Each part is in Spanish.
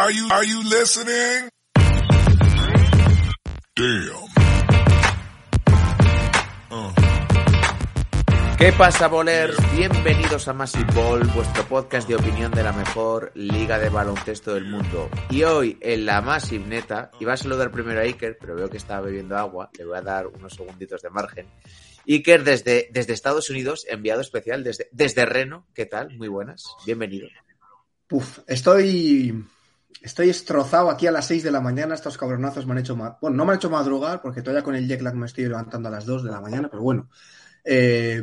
Are you, are you listening? Damn. Uh. ¿Qué pasa, bolers? Bienvenidos a Massive Ball, vuestro podcast de opinión de la mejor liga de baloncesto del mundo. Y hoy, en la Massive Neta, iba a saludar primero a Iker, pero veo que está bebiendo agua, le voy a dar unos segunditos de margen. Iker, desde, desde Estados Unidos, enviado especial desde, desde Reno, ¿qué tal? Muy buenas, bienvenido. Puf, estoy, estoy destrozado aquí a las 6 de la mañana. Estos cabronazos me han hecho Bueno, no me han hecho madrugar porque todavía con el jet lag me estoy levantando a las 2 de la mañana, pero bueno. Eh,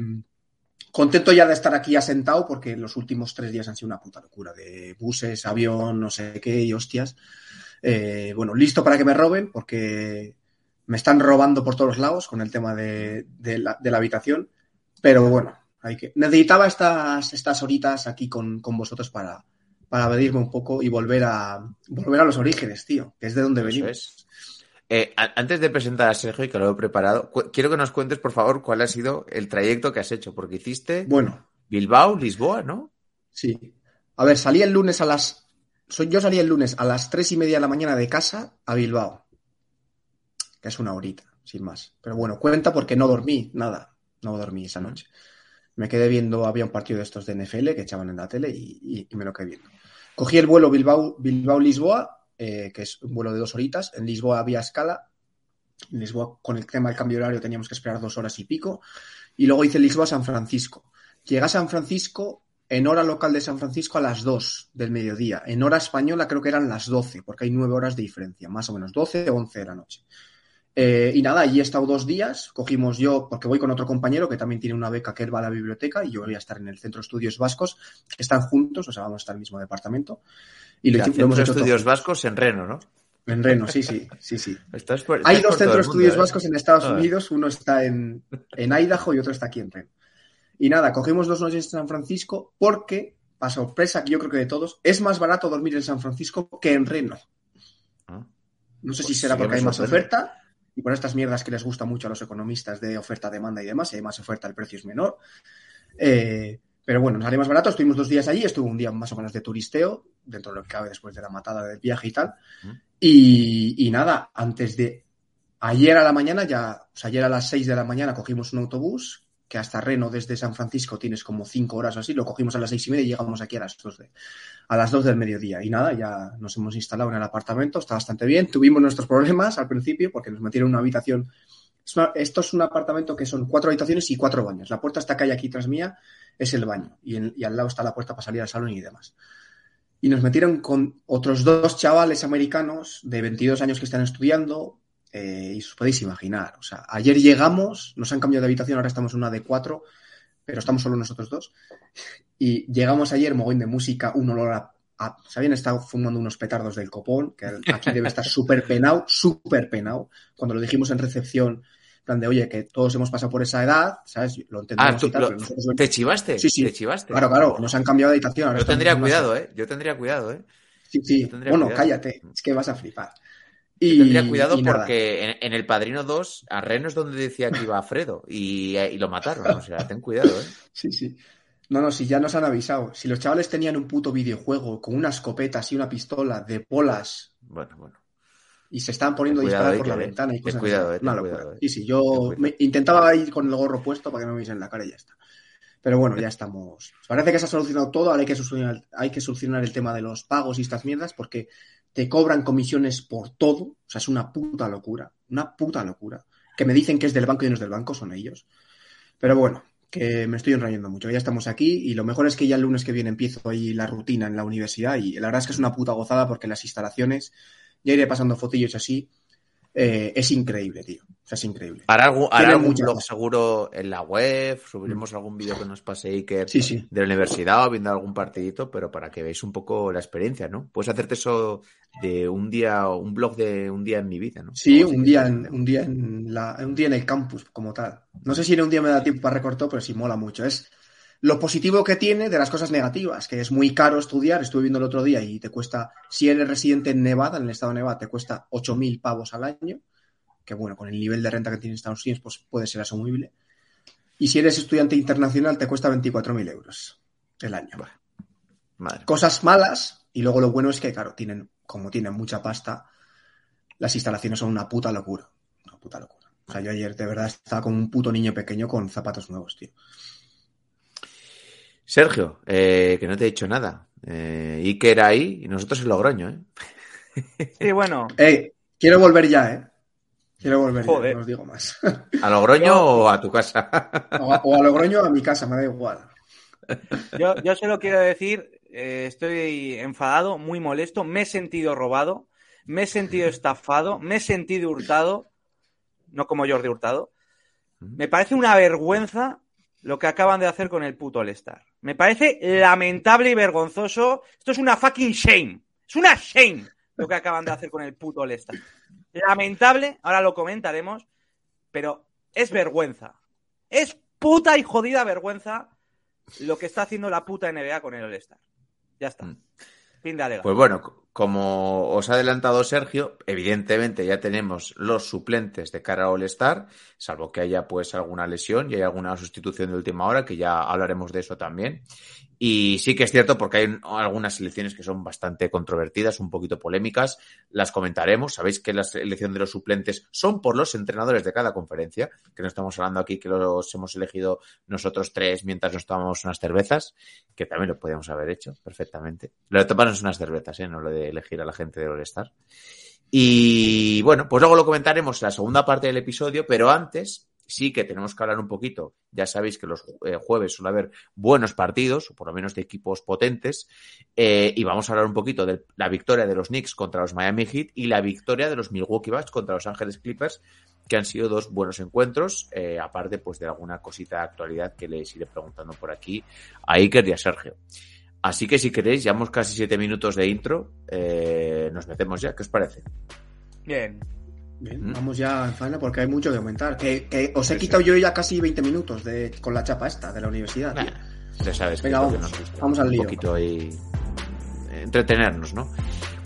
contento ya de estar aquí asentado porque los últimos tres días han sido una puta locura de buses, avión, no sé qué y hostias. Eh, bueno, listo para que me roben porque me están robando por todos lados con el tema de, la, habitación. Pero bueno, hay que... necesitaba estas, horitas aquí con vosotros para, para medirme un poco y volver a volver a los orígenes, tío, que es de donde Eso venimos. Eh, antes de presentar a Sergio y que lo he preparado, quiero que nos cuentes, por favor, cuál ha sido el trayecto que has hecho, porque hiciste Bueno, Bilbao, Lisboa, ¿no? sí. A ver, salí el lunes a las. Yo salí el lunes a las tres y media de la mañana de casa a Bilbao. Que es una horita, sin más. Pero bueno, cuenta porque no dormí, nada. No dormí esa noche. Me quedé viendo, había un partido de estos de NFL que echaban en la tele y, me lo quedé viendo. Cogí el vuelo Bilbao, Bilbao-Lisboa, eh, que es un vuelo de dos horitas. En Lisboa había escala. En Lisboa, con el tema del cambio de horario, teníamos que esperar dos horas y pico. Y luego hice Lisboa-San Francisco. Llegué a San Francisco en hora local de San Francisco a las 2 del mediodía. En hora española creo que eran las 12, porque hay nueve horas de diferencia, más o menos, 12 o 11 de la noche. Eh, y nada, allí he estado dos días. Cogimos yo, porque voy con otro compañero que también tiene una beca que él va a la biblioteca y yo voy a estar en el Centro de Estudios Vascos, están juntos, o sea, vamos a estar en el mismo departamento. Y lo, El hici- lo hemos hecho Estudios. Vascos en Reno, ¿no? En Reno, sí, sí, sí, sí. Estás por- Hay estás dos todo el centros de estudios ¿eh? vascos en Estados Joder. Unidos, uno está en, en Idaho y otro está aquí en Reno. Y nada, cogimos dos noches en San Francisco porque, a sorpresa que yo creo que de todos, es más barato dormir en San Francisco que en Reno. Ah. No sé Pues si será sí que porque hay más oferta y por estas mierdas que les gusta mucho a los economistas de oferta, demanda y demás, si hay más oferta el precio es menor. Eh, pero bueno, nos salió más barato, estuvimos dos días allí, estuve un día más o menos de turisteo, dentro de lo que cabe después de la matada del viaje y tal. Y, y nada, antes de ayer a la mañana, ya, o sea, ayer a las 6 de la mañana cogimos un autobús que hasta Reno desde San Francisco tienes como 5 horas o así, lo cogimos a las seis y media y llegamos aquí a las 2 de, a las 2 del mediodía. Y nada, ya nos hemos instalado en el apartamento, está bastante bien. Tuvimos nuestros problemas al principio porque nos metieron en una habitación. Esto es un apartamento que son cuatro habitaciones y cuatro baños. La puerta está que hay aquí tras mía es el baño y, y al lado está la puerta para salir al salón y demás. Y nos metieron con otros dos chavales americanos de 22 años que están estudiando, eh, y os podéis imaginar. O sea, ayer llegamos, nos han cambiado de habitación, ahora estamos en una de cuatro, pero estamos solo nosotros dos. Y llegamos ayer, mogollón de música, un olor a. a- se habían estado fumando unos petardos del copón, que aquí debe estar súper penado, súper penado. Cuando lo dijimos en recepción, plan de, oye, que todos hemos pasado por esa edad, ¿sabes? Lo entendemos Ah, tú y tal, lo- pero nosotros- ¿Te chivaste? Sí, sí. ¿Te chivaste? Claro, claro, nos han cambiado de habitación. ahora Yo tendría cuidado, ¿eh? Yo tendría cuidado, ¿eh? Sí, sí. Bueno, cuidado. cállate, es que vas a flipar. Y, tendría cuidado y porque en, en El Padrino 2, a Reno es donde decía que iba Fredo y, eh, y lo mataron. O sea, ten cuidado, ¿eh? Sí, sí. No, no, si ya nos han avisado. Si los chavales tenían un puto videojuego con una escopeta y una pistola de bolas Bueno, bueno. y se estaban poniendo a Ten cuidado, por la eh. ventana y Ten cosas cuidado, así. eh, ten cuidado, eh. Sí, sí, yo Ten me- intentaba ir con el gorro puesto para que no me viesen la cara y ya está. Pero bueno, ya estamos. Parece que se ha solucionado todo, ahora hay que solucionar, hay que solucionar el tema de los pagos y estas mierdas porque te cobran comisiones por todo. O sea, es una puta locura. Una puta locura. Que me dicen que es del banco y no es del banco, son ellos. Pero bueno, que me estoy enrayando mucho. Ya estamos aquí y lo mejor es que ya el lunes que viene empiezo ahí la rutina en la universidad y la verdad es que es una puta gozada porque las instalaciones, ya iré pasando fotillos así, eh, es increíble, tío. O sea, es increíble. Hará algún, hará blog cosas. seguro en la web, subiremos algún vídeo que nos pase Iker Sí, sí. de la universidad o viendo algún partidito, pero para que veáis un poco la experiencia, ¿no? Puedes hacerte eso de un día, un blog de un día en mi vida, ¿no? Sí, un día, en, un, día en la, un día en el campus como tal. No sé si en un día me da tiempo para recortar, pero sí mola mucho. Es lo positivo que tiene de las cosas negativas, que es muy caro estudiar. Estuve viendo el otro día y te cuesta, si eres residente en Nevada, en el estado de Nevada, te cuesta 8.000 pavos al año. Que bueno, con el nivel de renta que tiene Estados Unidos, pues puede ser asumible. Y si eres estudiante internacional, te cuesta 24.000 euros el año. Madre. Cosas malas, Y luego lo bueno es que, claro, tienen, como tienen mucha pasta, las instalaciones son una puta locura. Una puta locura. O sea, yo ayer de verdad estaba como un puto niño pequeño con zapatos nuevos, tío. Sergio, eh, que no te he dicho nada. Eh, Iker ahí y nosotros en Logroño, ¿eh? Sí, bueno. Quiero volver ya, ¿eh? Quiero volver Joder. no os digo más. ¿A Logroño o a tu casa? o, a, o a Logroño o a mi casa, me da igual. Yo, yo solo quiero decir, eh, estoy enfadado, muy molesto, me he sentido robado, me he sentido estafado, me he sentido hurtado, no como Jordi Hurtado. Me parece una vergüenza lo que acaban de hacer con el puto All-Star. Me parece lamentable y vergonzoso. Esto es una fucking shame. Es una shame lo que acaban de hacer con el puto All-Star. Lamentable, ahora lo comentaremos, pero es vergüenza. Es puta y jodida vergüenza lo que está haciendo la puta NBA con el All-Star. Ya está. Mm. Fin de. Pues bueno, como os ha adelantado Sergio, evidentemente ya tenemos los suplentes de cara a All-Star, salvo que haya pues alguna lesión y hay alguna sustitución de última hora, que ya hablaremos de eso también. Y sí que es cierto porque hay algunas selecciones que son bastante controvertidas, un poquito polémicas, las comentaremos. Sabéis que la selección de los suplentes son por los entrenadores de cada conferencia, que no estamos hablando aquí que los hemos elegido nosotros tres mientras nos tomamos unas cervezas, que también lo podíamos haber hecho perfectamente. Lo de tomarnos unas cervezas, ¿eh? no lo de elegir a la gente de All-Star. Y bueno, pues luego lo comentaremos en la segunda parte del episodio, pero antes sí que tenemos que hablar un poquito. Ya sabéis que los eh, jueves suele haber buenos partidos, o por lo menos de equipos potentes, eh, y vamos a hablar un poquito de la victoria de los Knicks contra los Miami Heat y la victoria de los Milwaukee Bucks contra los Ángeles Clippers, que han sido dos buenos encuentros, eh, aparte pues de alguna cosita de actualidad que les iré preguntando por aquí a Iker y a Sergio. Así que si queréis, llevamos casi siete minutos de intro, nos metemos ya, ¿qué os parece? Bien. Bien, Mm. vamos ya en faena porque hay mucho que comentar. Que, que os he quitado yo ya casi 20 minutos de, con la chapa esta de la universidad. Nah, ya sabes que Venga, que vamos. nos gusta. Vamos al lío. Un poquito ahí eh, entretenernos, ¿no?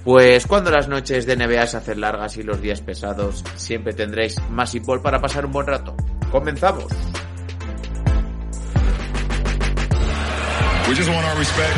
Pues cuando las noches de NBA se hacen largas y los días pesados, siempre tendréis más ball para pasar un buen rato. ¡Comenzamos! We just want our respect.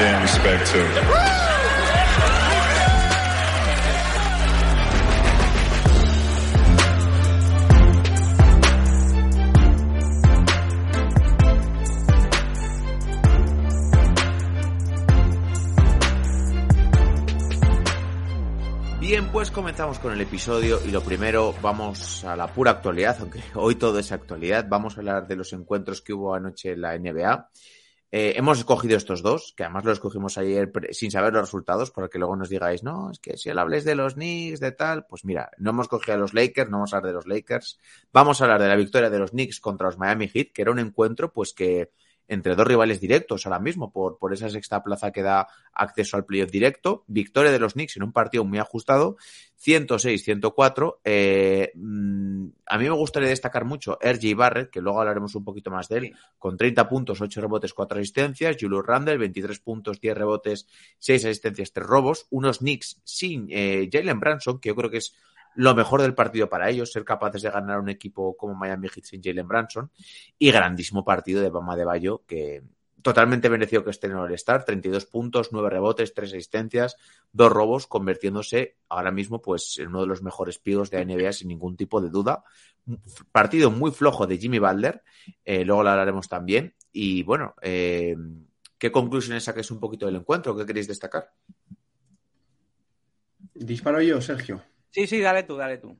Respect. Bien, pues comenzamos con el episodio y lo primero vamos a la pura actualidad, aunque hoy todo es actualidad. Vamos a hablar de los encuentros que hubo anoche en la NBA. Eh, hemos escogido estos dos, que además los escogimos ayer sin saber los resultados, para que luego nos digáis, no, es que si habléis de los Knicks, de tal, pues mira, no hemos cogido a los Lakers, no vamos a hablar de los Lakers. Vamos a hablar de la victoria de los Knicks contra los Miami Heat, que era un encuentro, pues que entre dos rivales directos ahora mismo, por, por esa sexta plaza que da acceso al playoff directo. Victoria de los Knicks en un partido muy ajustado, 106-104. Eh, mm, a mí me gustaría destacar mucho RJ Barrett, que luego hablaremos un poquito más de él, con 30 puntos, 8 rebotes, 4 asistencias. Julius Randle, 23 puntos, 10 rebotes, 6 asistencias, 3 robos. Unos Knicks sin eh, Jalen Branson, que yo creo que es lo mejor del partido para ellos, ser capaces de ganar un equipo como Miami Heat sin Jalen Branson. Y grandísimo partido de Bama de Bayo, que totalmente merecido que esté en el All-Star, 32 puntos, 9 rebotes, 3 asistencias, 2 robos, convirtiéndose ahora mismo pues en uno de los mejores pibos de la NBA sin ningún tipo de duda. Partido muy flojo de Jimmy Butler, eh, luego lo hablaremos también. Y bueno, eh, ¿qué conclusiones saques un poquito del encuentro? ¿Qué queréis destacar? Disparo yo, Sergio. Sí, sí, dale tú, dale tú.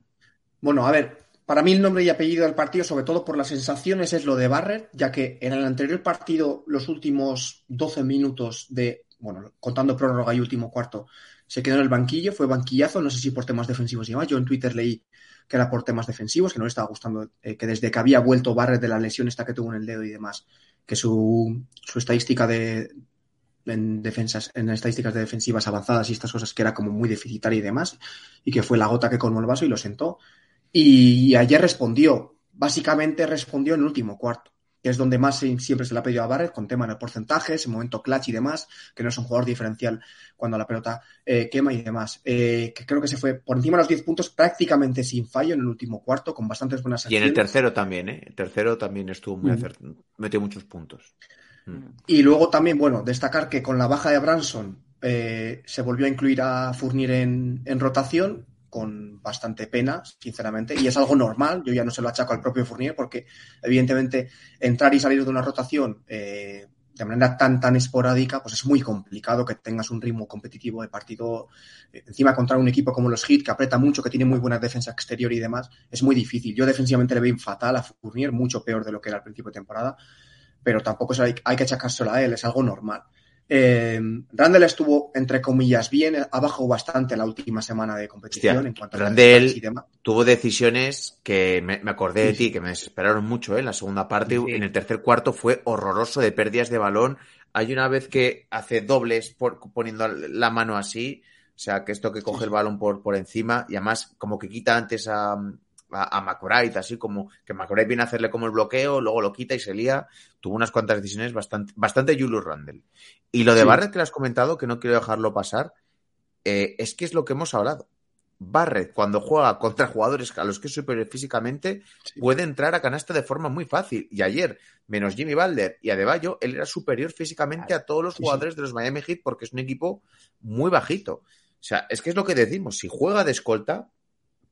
Bueno, a ver, para mí el nombre y apellido del partido, sobre todo por las sensaciones, es lo de Barrett, ya que en el anterior partido, los últimos 12 minutos de, bueno, contando prórroga y último cuarto, se quedó en el banquillo, fue banquillazo, no sé si por temas defensivos y demás. Yo en Twitter leí que era por temas defensivos, que no le estaba gustando, eh, que desde que había vuelto Barrett de la lesión esta que tuvo en el dedo y demás, que su, su estadística de en defensas, en estadísticas de defensivas avanzadas y estas cosas que era como muy deficitaria y demás, y que fue la gota que colmó el vaso y lo sentó. Y ayer respondió, básicamente respondió en el último cuarto, que es donde más siempre se le ha pedido a Barrett, con tema de porcentajes, en momento clutch y demás, que no es un jugador diferencial cuando la pelota eh, quema y demás. Eh, que creo que se fue por encima de los 10 puntos prácticamente sin fallo en el último cuarto, con bastantes buenas Y en el acciones. tercero también, ¿eh? El tercero también estuvo muy Mm. acertado. Metió muchos puntos. Mm. Y luego también, bueno, destacar que con la baja de Branson eh, se volvió a incluir a Fournier en, en rotación con bastante pena, sinceramente, y es algo normal, yo ya no se lo achaco al propio Fournier porque evidentemente entrar y salir de una rotación eh, de manera tan tan esporádica, pues es muy complicado que tengas un ritmo competitivo de partido eh, encima contra un equipo como los Heat que aprieta mucho, que tiene muy buena defensa exterior y demás, es muy difícil. Yo defensivamente le veo fatal a Fournier, mucho peor de lo que era al principio de temporada pero tampoco es- hay, hay que achacárselo a él, es algo normal. Eh, Randall estuvo, entre comillas, bien, ha bajado bastante la última semana de competición Hostia, en cuanto Randall- a y demás. Tuvo decisiones que me, me acordé de Sí, ti, sí. que me desesperaron mucho ¿eh? en la segunda parte. Sí. En el tercer cuarto fue horroroso de pérdidas de balón. Hay una vez que hace dobles por, poniendo la mano así, o sea, que esto que coge el balón por, por encima y además como que quita antes a, a, a McBride, así como que McBride viene a hacerle como el bloqueo, luego lo quita y se lía. Tuvo unas cuantas decisiones bastante, bastante Julius Randle. Y lo de Sí. Barrett que le has comentado, que no quiero dejarlo pasar, eh, es que es lo que hemos hablado. Barrett, cuando juega contra jugadores a los que es superior físicamente, Sí. puede entrar a canasta de forma muy fácil. Y ayer, menos Jimmy Balder y Adebayo, él era superior físicamente a todos los Sí, jugadores de los Miami Heat porque es un equipo muy bajito. O sea, es que es lo que decimos. Si juega de escolta,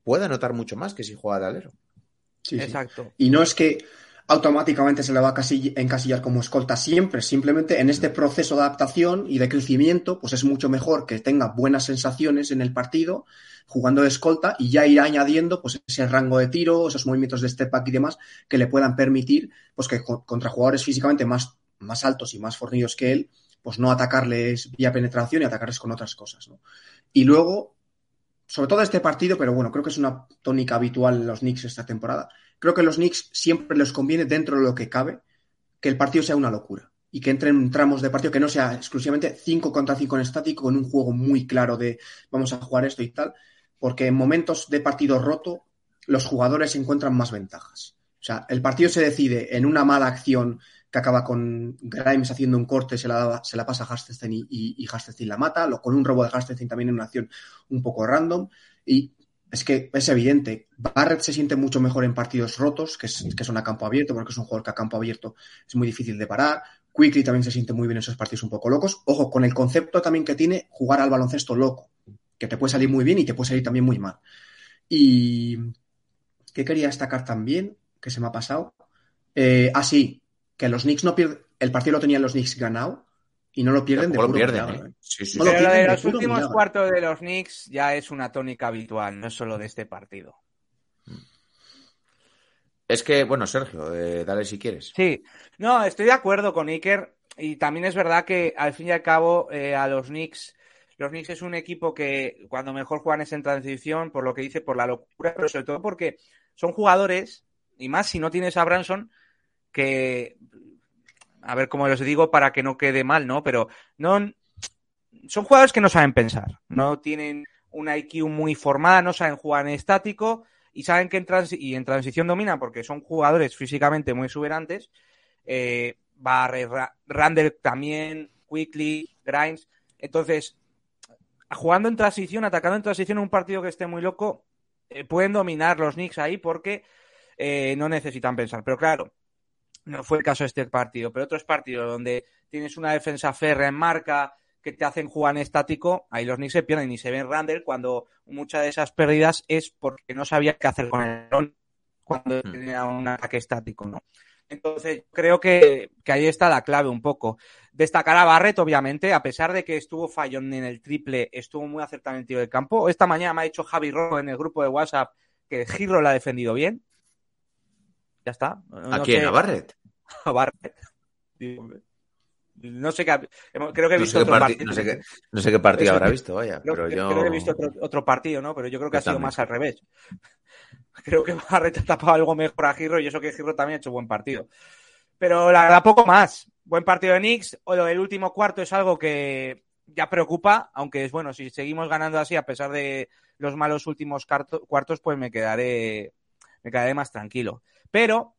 puede anotar mucho más que si juega de alero. Sí, sí. Exacto. Y no es que automáticamente se le va a casi- encasillar como escolta siempre, simplemente en este proceso de adaptación y de crecimiento, pues es mucho mejor que tenga buenas sensaciones en el partido jugando de escolta y ya ir añadiendo pues ese rango de tiro, esos movimientos de step back y demás que le puedan permitir pues que co- contra jugadores físicamente más, más altos y más fornidos que él, pues no atacarles vía penetración y atacarles con otras cosas, ¿no? Y luego, sobre todo este partido, pero bueno, creo que es una tónica habitual en los Knicks esta temporada, creo que a los Knicks siempre les conviene, dentro de lo que cabe, que el partido sea una locura y que entren tramos de partido que no sea exclusivamente 5 contra 5 en estático, con un juego muy claro de vamos a jugar esto y tal, porque en momentos de partido roto los jugadores encuentran más ventajas. O sea, el partido se decide en una mala acción que acaba con Grimes haciendo un corte, se la, pasa a Hartenstein y, y, la mata, o con un robo de Hartenstein también en una acción un poco random. Y es que es evidente, Barrett se siente mucho mejor en partidos rotos, que, es, son a campo abierto, porque es un jugador que a campo abierto es muy difícil de parar. Quickly también se siente muy bien en esos partidos un poco locos. Ojo, con el concepto también que tiene jugar al baloncesto loco, que te puede salir muy bien y te puede salir también muy mal. Y ¿qué quería destacar también? Que se me ha pasado. Eh, ah, sí, que los Knicks no pierden. El partido lo tenían los Knicks ganado y no lo pierden de puro lo pierden, milagro, ¿eh? ¿eh? Sí, sí, No sí. lo Pero lo de de los últimos milagro. cuartos de los Knicks ya es una tónica habitual, no es solo de este partido. Es que, bueno, Sergio, eh, dale si quieres. Sí, no, estoy de acuerdo con Iker y también es verdad que al fin y al cabo eh, a los Knicks, los Knicks es un equipo que cuando mejor juegan es en transición, por lo que dice, por la locura, pero sobre todo porque son jugadores, y más si no tienes a Branson, que, a ver cómo los digo para que no quede mal, ¿no? Pero no, son jugadores que no saben pensar, no tienen una IQ muy formada, no saben jugar en estático y saben que en, y en transición dominan porque son jugadores físicamente muy exuberantes. Eh, Barre, Ra Randall también, Quickly, Grimes. Entonces, jugando en transición, atacando en transición en un partido que esté muy loco, eh, pueden dominar los Knicks ahí porque eh, no necesitan pensar. Pero claro, no fue el caso de este partido, pero otros partidos donde tienes una defensa férrea en marca que te hacen jugar en estático, ahí los Knicks se pierden y se ven Randall cuando muchas de esas pérdidas es porque no sabía qué hacer con el balón cuando Hmm. tenía un ataque estático, ¿no? Entonces, creo que, que ahí está la clave un poco. Destacar a Barrett, obviamente, a pesar de que estuvo fallón en el triple, estuvo muy acertado en el tiro de campo. Esta mañana me ha dicho Javi Rojo en el grupo de WhatsApp que Girro la ha defendido bien. Ya está. ¿A quién? ¿A Barrett? A Barrett. No sé qué. Creo que he No visto sé, otro parti- partido. no sé qué, no sé qué partido habrá visto, vaya. Creo, pero yo... creo que he visto otro, otro partido, ¿no? Pero yo creo que ha sido más al revés. Creo que Barrett ha tapado algo mejor a Girro y eso que Girro también ha hecho buen partido. Pero la verdad, poco más. Buen partido de Knicks. O lo del último cuarto es algo que ya preocupa, aunque es bueno, si seguimos ganando así a pesar de los malos últimos cuartos, pues me quedaré, me quedaré más tranquilo. Pero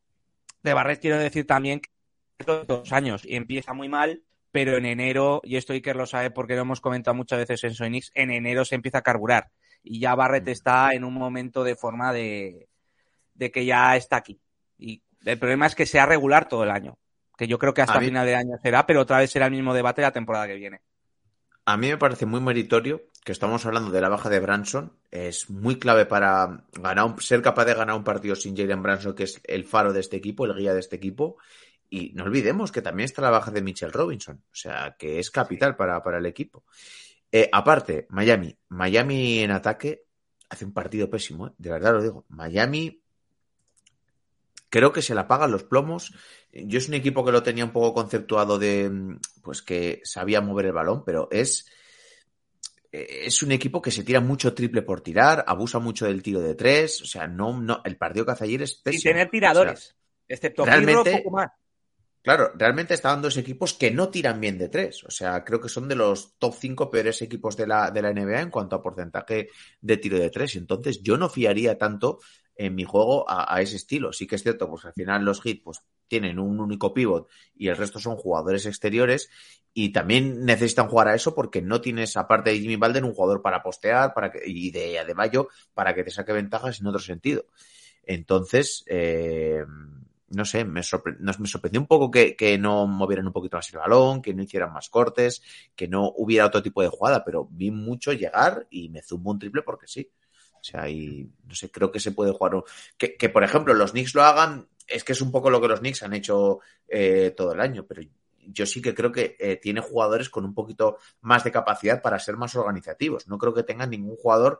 de Barret quiero decir también que dos años y empieza muy mal, pero en enero, y esto Iker lo sabe porque lo hemos comentado muchas veces en Soinix, en enero se empieza a carburar. Y ya Barret está en un momento de forma de, de que ya está aquí. Y el problema es que sea regular todo el año. Que yo creo que hasta final de año será, pero otra vez será el mismo debate la temporada que viene. A mí me parece muy meritorio que estamos hablando de la baja de Branson. Es muy clave para ganar un- ser capaz de ganar un partido sin Jalen Branson, que es el faro de este equipo, el guía de este equipo. Y no olvidemos que también está la baja de Mitchell Robinson. O sea, que es capital para, para el equipo. Eh, aparte, Miami. Miami en ataque hace un partido pésimo, ¿eh? de verdad lo digo. Miami creo que se la pagan los plomos. Yo es un equipo que lo tenía un poco conceptuado de, mm, pues que sabía mover el balón, pero es, eh, es un equipo que se tira mucho triple por tirar, abusa mucho del tiro de tres, o sea, no, no, el partido que hace ayer es Sin pésimo. tener tiradores. excepto realmente- poco más. Claro, realmente estaban dos equipos que no tiran bien de tres. O sea, creo que son de los top 5 peores equipos de la, de la NBA en cuanto a porcentaje de tiro de tres. Entonces, yo no fiaría tanto en mi juego a, a ese estilo. Sí que es cierto, pues al final los hits pues, tienen un único pivot y el resto son jugadores exteriores y también necesitan jugar a eso porque no tienes, aparte de Jimmy Balden, un jugador para postear para que, y de Adebayo para que te saque ventajas en otro sentido. Entonces, eh, no sé, me, sorpre- nos- me sorprendió un poco que, que no movieran un poquito más el balón, que no hicieran más cortes, que no hubiera otro tipo de jugada, pero vi mucho llegar y me zumbo un triple porque sí. O sea, y no sé, creo que se puede jugar. Que, que por ejemplo, los Knicks lo hagan, es que es un poco lo que los Knicks han hecho eh, todo el año, pero yo sí que creo que eh, tiene jugadores con un poquito más de capacidad para ser más organizativos. No creo que tengan ningún jugador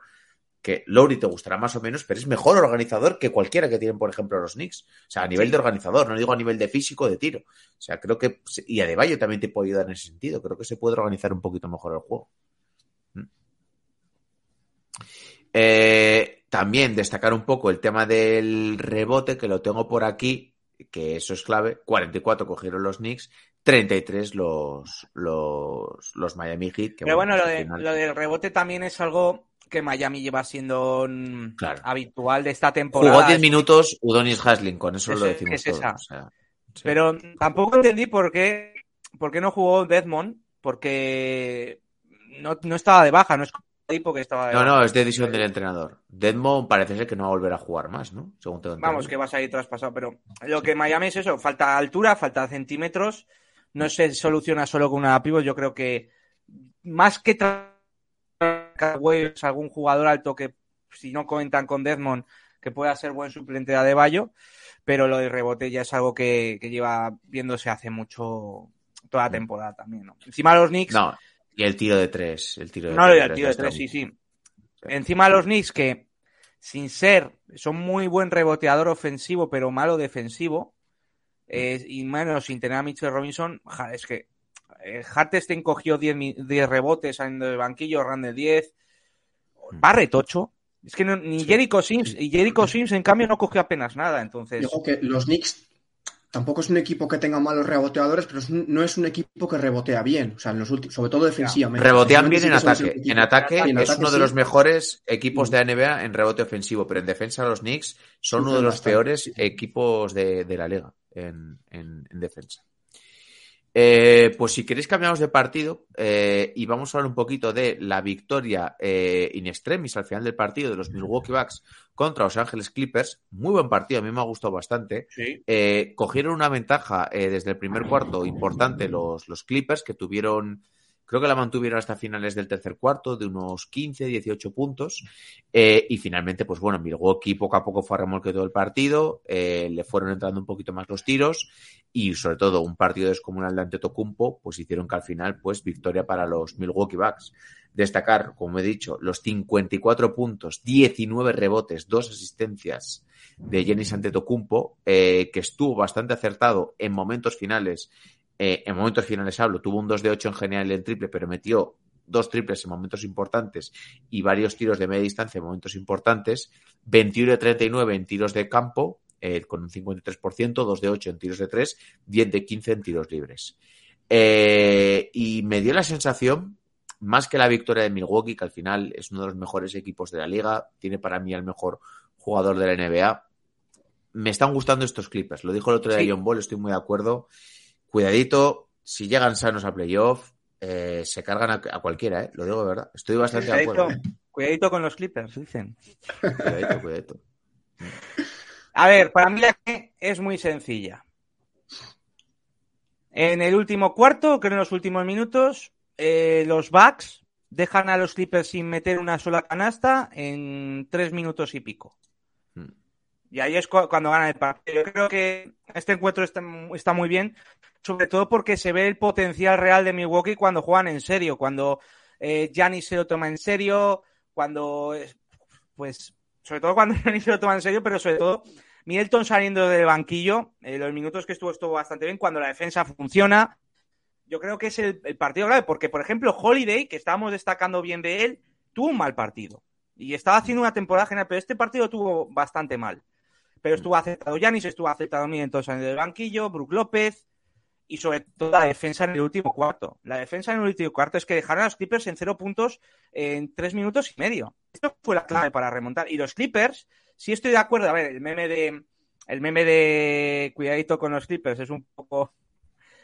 que Lowry te gustará más o menos, pero es mejor organizador que cualquiera que tienen, por ejemplo, los Knicks. O sea, a nivel de organizador, no digo a nivel de físico, de tiro. O sea, creo que, y Adebayo también te puede ayudar en ese sentido. Creo que se puede organizar un poquito mejor el juego. Mm. Eh, también destacar un poco el tema del rebote, que lo tengo por aquí, que eso es clave. 44 cogieron los Knicks, 33 los, los, los Miami Heat. Que Pero bueno, pues lo, de, final- lo del rebote también es algo que Miami lleva siendo Claro. habitual de esta temporada. Jugó 10 minutos Udonis Haslin, con eso Es- lo decimos es todo. esa. o sea, sí. Pero tampoco entendí por qué, por qué no jugó Deadmond, porque no, no estaba de baja, no es tipo que estaba de No, no, es decisión del entrenador. Deadmond parece ser que no va a volver a jugar más, ¿no? Según tengo Vamos, que vas a ir traspasado, pero lo que Miami es eso, falta altura, falta centímetros, no se soluciona solo con una pivot, yo creo que más que algún jugador alto que si no cuentan con Desmond que pueda ser buen suplente de Adebayo, pero lo de rebote ya es algo que, que lleva viéndose hace mucho toda la temporada también, ¿no? Encima los Knicks Mm. No, y el tiro de tres. El tiro de no, tres, el tiro de tres, sí, sí. Encima los Knicks que, sin ser, son muy buen reboteador ofensivo, pero malo defensivo, eh, y menos sin tener a Mitchell Robinson, ja, es que eh, Hartenstein cogió 10, mi- 10 rebotes saliendo del banquillo, Randall 10, Barrett 8. Es que no- ni Sí. Jericho Sims, y Jericho Sims en cambio no cogió apenas nada, entonces... Que los Knicks tampoco es un equipo que tenga malos reboteadores, pero es un- no es un equipo que rebotea bien, o sea, en los últimos, sobre todo defensivamente. Rebotean bien en ataque. En ataque Sí, en es ataque uno de los mejores equipos Mm. de la NBA en rebote ofensivo, pero en defensa los Knicks son uno de los bastante, peores equipos de, de la liga en, en- en defensa. Eh, pues si queréis cambiamos de partido eh, y vamos a hablar un poquito de la victoria eh, in extremis al final del partido de los Milwaukee Bucks contra Los Ángeles Clippers. Muy buen partido, a mí me ha gustado bastante. Sí. Eh, cogieron una ventaja eh, desde el primer cuarto importante los, los Clippers, que tuvieron Creo que la mantuvieron hasta finales del tercer cuarto, de unos 15, 18 puntos. Eh, y finalmente, pues bueno, Milwaukee poco a poco fue a remolque todo el partido. Eh, le fueron entrando un poquito más los tiros. Y sobre todo, un partido descomunal de Antetokounmpo, pues hicieron que al final, pues victoria para los Milwaukee Bucks. Destacar, como he dicho, los 54 puntos, 19 rebotes, dos asistencias de Jenny Antetokounmpo, eh, que estuvo bastante acertado en momentos finales eh, en momentos finales hablo, tuvo un 2 de 8 en general en triple, pero metió dos triples en momentos importantes y varios tiros de media distancia en momentos importantes, 21 de 39 en tiros de campo, eh, con un 53%, 2 de 8 en tiros de 3, 10 de 15 en tiros libres. Eh, y me dio la sensación, más que la victoria de Milwaukee, que al final es uno de los mejores equipos de la liga, tiene para mí al mejor jugador de la NBA, me están gustando estos Clippers. Lo dijo el otro día Sí. John Ball, estoy muy de acuerdo. Cuidadito, si llegan sanos a playoff, eh, se cargan a, a cualquiera, ¿eh? Lo digo de verdad. Estoy bastante de Cuidadito, acuerdo. ¿eh? cuidadito con los Clippers, dicen. Cuidadito, cuidadito. A ver, para mí la que es muy sencilla. En el último cuarto, creo en los últimos minutos, eh, los Bucks dejan a los Clippers sin meter una sola canasta en tres minutos y pico. Mm. Y ahí es cu- cuando ganan el partido. Yo creo que este encuentro está, está muy bien, sobre todo porque se ve el potencial real de Milwaukee cuando juegan en serio, cuando eh, Giannis se lo toma en serio, cuando, eh, pues, sobre todo cuando Giannis se lo toma en serio, pero sobre todo Middleton saliendo del banquillo, eh, los minutos que estuvo estuvo bastante bien, cuando la defensa funciona, yo creo que es el, partido clave, porque por ejemplo Holiday, que estábamos destacando bien de él, tuvo un mal partido y estaba haciendo una temporada general, pero este partido tuvo bastante mal. Pero estuvo aceptado Yanis, estuvo aceptado Middleton saliendo del banquillo, Brook López y sobre todo la defensa en el último cuarto. La defensa en el último cuarto es que dejaron a los Clippers en cero puntos en tres minutos y medio. Esto fue la clave para remontar. Y los Clippers, sí estoy de acuerdo. A ver, el meme de el meme de cuidadito con los Clippers es un poco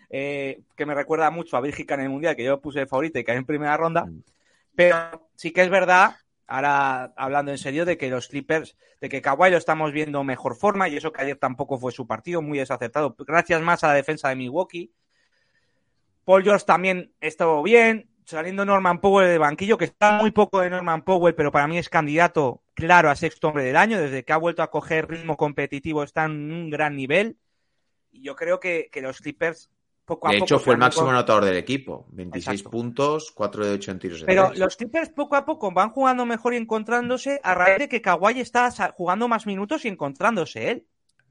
eh, que me recuerda mucho a Bélgica en el Mundial, que yo puse de favorita y caí en primera ronda. Pero sí que es verdad, ahora hablando en serio, de que los Clippers, de que Kawhi lo estamos viendo en mejor forma, y eso que ayer tampoco fue su partido, muy desacertado, gracias más a la defensa de Milwaukee. Paul George también estuvo bien, saliendo Norman Powell del banquillo, que está muy poco de Norman Powell, pero para mí es candidato claro a sexto hombre del año, desde que ha vuelto a coger ritmo competitivo está en un gran nivel. Y yo creo que, que los Clippers poco a De poco hecho, fue el máximo anotador del equipo. 26 Exacto. puntos, 4 de 8 en tiros Pero los Clippers poco a poco van jugando mejor y encontrándose a raíz de que Kawhi está jugando más minutos y encontrándose él.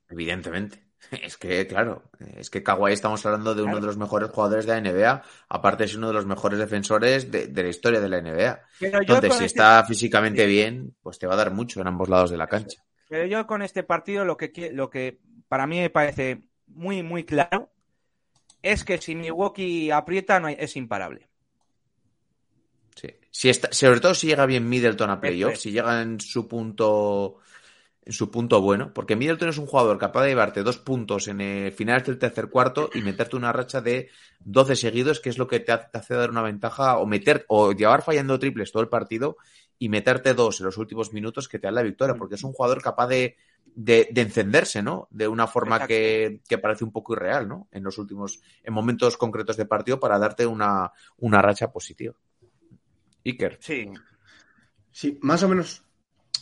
Evidentemente. Es que, claro, es que Kawhi estamos hablando de uno Claro. de los mejores jugadores de la NBA. Aparte es uno de los mejores defensores de, de la historia de la NBA. Pero Entonces, si este, está físicamente bien, pues te va a dar mucho en ambos lados de la cancha. pero yo con este partido lo que, lo que para mí me parece muy, muy claro es que si Milwaukee aprieta no hay- es imparable. Sí. Si está, sobre todo si llega bien Middleton a playoff, si llega en su punto en su punto bueno, porque Middleton es un jugador capaz de llevarte dos puntos en el finales del tercer cuarto y meterte una racha de 12 seguidos, que es lo que te hace dar una ventaja, o meter, o llevar fallando triples todo el partido y meterte dos en los últimos minutos que te dan la victoria, porque es un jugador capaz de, de, de encenderse, ¿no? De una forma que, que parece un poco irreal, ¿no? En los últimos, en momentos concretos de partido para darte una, una racha positiva. Iker. Sí, Sí, más o menos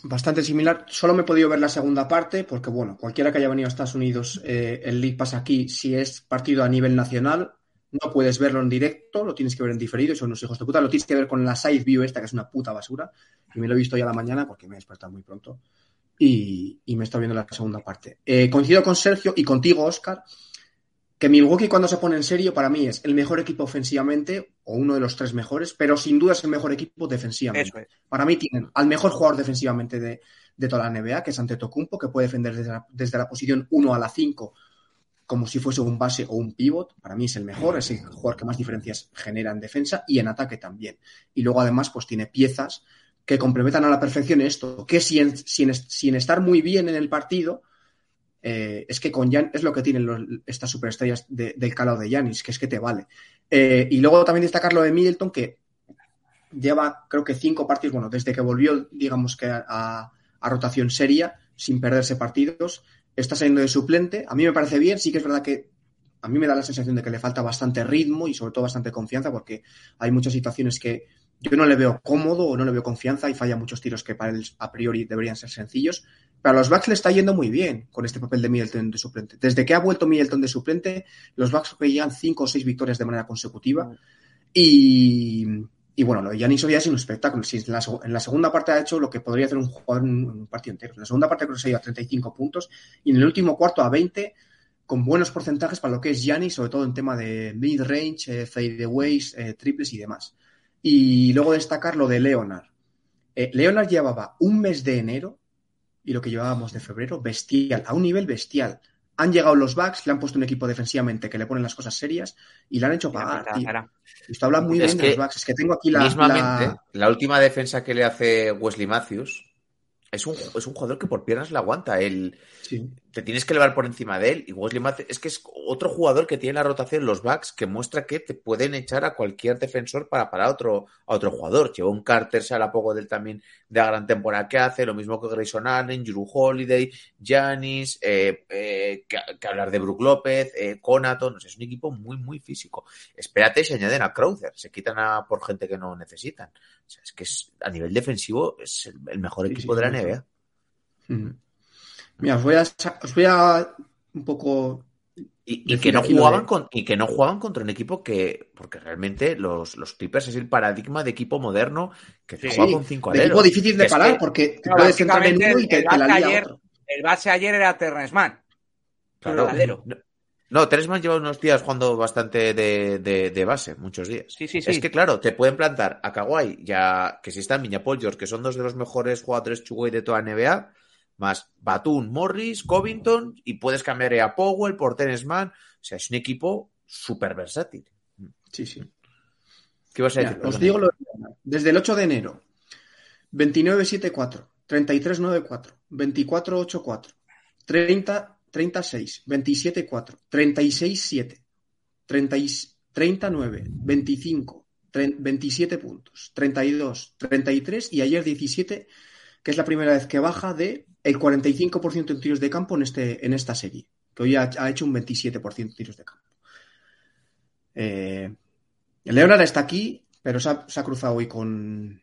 bastante similar. Solo me he podido ver la segunda parte porque, bueno, cualquiera que haya venido a Estados Unidos, eh, el League Pass aquí, si es partido a nivel nacional, no puedes verlo en directo, lo tienes que ver en diferido, y son unos hijos de puta. Lo tienes que ver con la side view esta, que es una puta basura. Y me lo he visto ya a la mañana porque me he despertado muy pronto. Y, y me está viendo la segunda parte. Eh, coincido con Sergio y contigo, Oscar, que Milwaukee cuando se pone en serio para mí es el mejor equipo ofensivamente o uno de los tres mejores, pero sin duda es el mejor equipo defensivamente. es. Para mí tienen al mejor jugador defensivamente de, de toda la NBA, que es Antetokounmpo, que puede defender desde la, desde la posición 1 a la 5 como si fuese un base o un pivot. Para mí es el mejor, es el jugador que más diferencias genera en defensa y en ataque también. Y luego además pues tiene piezas que complementan a la perfección esto, que sin, sin, sin estar muy bien en el partido, eh, es que con Jan es lo que tienen estas superestrellas de, del calado de Yanis, que es que te vale. Eh, y luego también destacar lo de Middleton, que lleva creo que cinco partidos, bueno, desde que volvió, digamos que a rotación seria, sin perderse partidos, está saliendo de suplente. A mí me parece bien, sí que es verdad que a mí me da la sensación de que le falta bastante ritmo y sobre todo bastante confianza porque hay muchas situaciones que yo no le veo cómodo o no le veo confianza y falla muchos tiros que para él a priori deberían ser sencillos. Pero a los Bucks le está yendo muy bien con este papel de Middleton de suplente. Desde que ha vuelto Middleton de suplente, los Bucks que llegan cinco o seis victorias de manera consecutiva. Y, y bueno, lo de Giannis hoy ha sido un espectáculo. Si en, la, segunda parte ha hecho lo que podría hacer un jugador en un, partido entero. En la segunda parte creo que se ha ido a 35 puntos y en el último cuarto a 20 con buenos porcentajes para lo que es Giannis, sobre todo en tema de mid-range, eh, fadeaways, eh, triples y demás. Y luego destacar lo de Leonard. Eh, Leonard llevaba un mes de enero y lo que llevábamos de febrero bestial, a un nivel bestial. Han llegado los Bucks, le han puesto un equipo defensivamente que le ponen las cosas serias y le han hecho pagar. Esto habla muy Es bien que de los Bucks. Es que tengo aquí la- la... última defensa que le hace Wesley Matthews es un, es un jugador que por piernas la aguanta. Sí. te tienes que elevar por encima de él. Y Wesley Matthews es que es otro jugador que tiene la rotación los backs que muestra que te pueden echar a cualquier defensor para parar a otro, a otro jugador. Lleva un Carter, se habla poco del también de la gran temporada que hace, lo mismo que Grayson Allen, Drew Holiday, Giannis, eh, eh, que, que hablar de Brook López, eh, Conaton, no sé, es un equipo muy, muy físico. Espérate, se añaden a Crowder, se quitan a, por gente que no necesitan. O sea, es que es, a nivel defensivo es el, el mejor Sí, equipo sí, de la. NBA. Mira, os voy a, os voy a un poco. Y, y que no jugaban con, y que no jugaban contra un equipo que, porque realmente los, los Clippers es el paradigma de equipo moderno que Sí, juega con cinco aleros. equipo difícil de Es parar que- porque te puedes centrar en uno y te, el te la base lía ayer- otro. El base ayer era Terrence Mann. claro, el alero. no, no, Tresman lleva unos días jugando bastante de, de- de base, muchos días. Sí, sí, sí. Es que claro, te pueden plantar a Kawhi, ya que si están Miña Paul George, que son dos de los mejores jugadores two-way de toda NBA, más Batum, Morris, Covington, y puedes cambiar a Powell por Tresman. O sea, es un equipo súper versátil. Sí, sí. ¿Qué vas a decir? os digo lo de- desde el 8 de enero, 29-7-4, 33-9-4, 24-8-4, 30-36, 27-4, 36-7, 30 y- 39, 25, 30 27 puntos, 32, 33 y ayer 17, que es la primera vez que baja de el 45% en tiros de campo en, este, en esta serie, que hoy ha, ha hecho un 27% en tiros de campo. Eh, Leonard está aquí, pero se ha, se ha cruzado hoy con,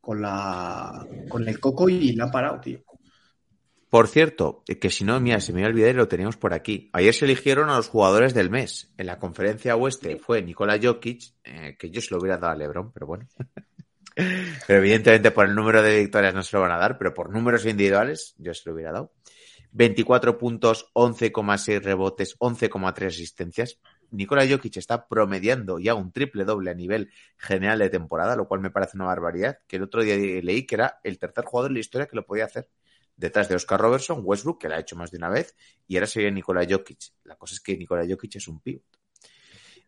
con, la, con el coco y la ha parado, tío. Por cierto, que si no, mira, se me olvidé, lo teníamos por aquí. Ayer se eligieron a los jugadores del mes. En la conferencia oeste fue Nikola Jokic, eh, que yo se lo hubiera dado a Lebron, pero bueno. pero evidentemente por el número de victorias no se lo van a dar, pero por números individuales yo se lo hubiera dado. 24 puntos, 11,6 rebotes, 11,3 asistencias. Nikola Jokic está promediando ya un triple doble a nivel general de temporada, lo cual me parece una barbaridad. Que el otro día leí que era el tercer jugador en la historia que lo podía hacer detrás de Oscar Robertson, Westbrook, que lo ha hecho más de una vez, y ahora sería Nikola Jokic. La cosa es que Nikola Jokic es un pivot.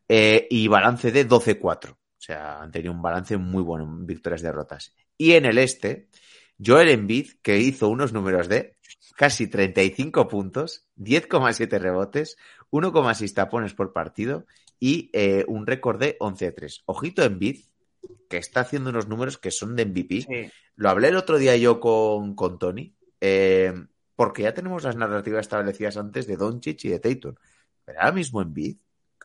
Eh, y balance de 12-4. O sea, han tenido un balance muy bueno en victorias derrotas. Y en el este, Joel Embiid, que hizo unos números de casi 35 puntos, 10,7 rebotes, 1,6 tapones por partido y eh, un récord de 11-3. Ojito Embiid, que está haciendo unos números que son de MVP. Sí. Lo hablé el otro día yo con, con Tony, eh, porque ya tenemos las narrativas establecidas antes de Doncic y de Tatum. Pero ahora mismo en Bid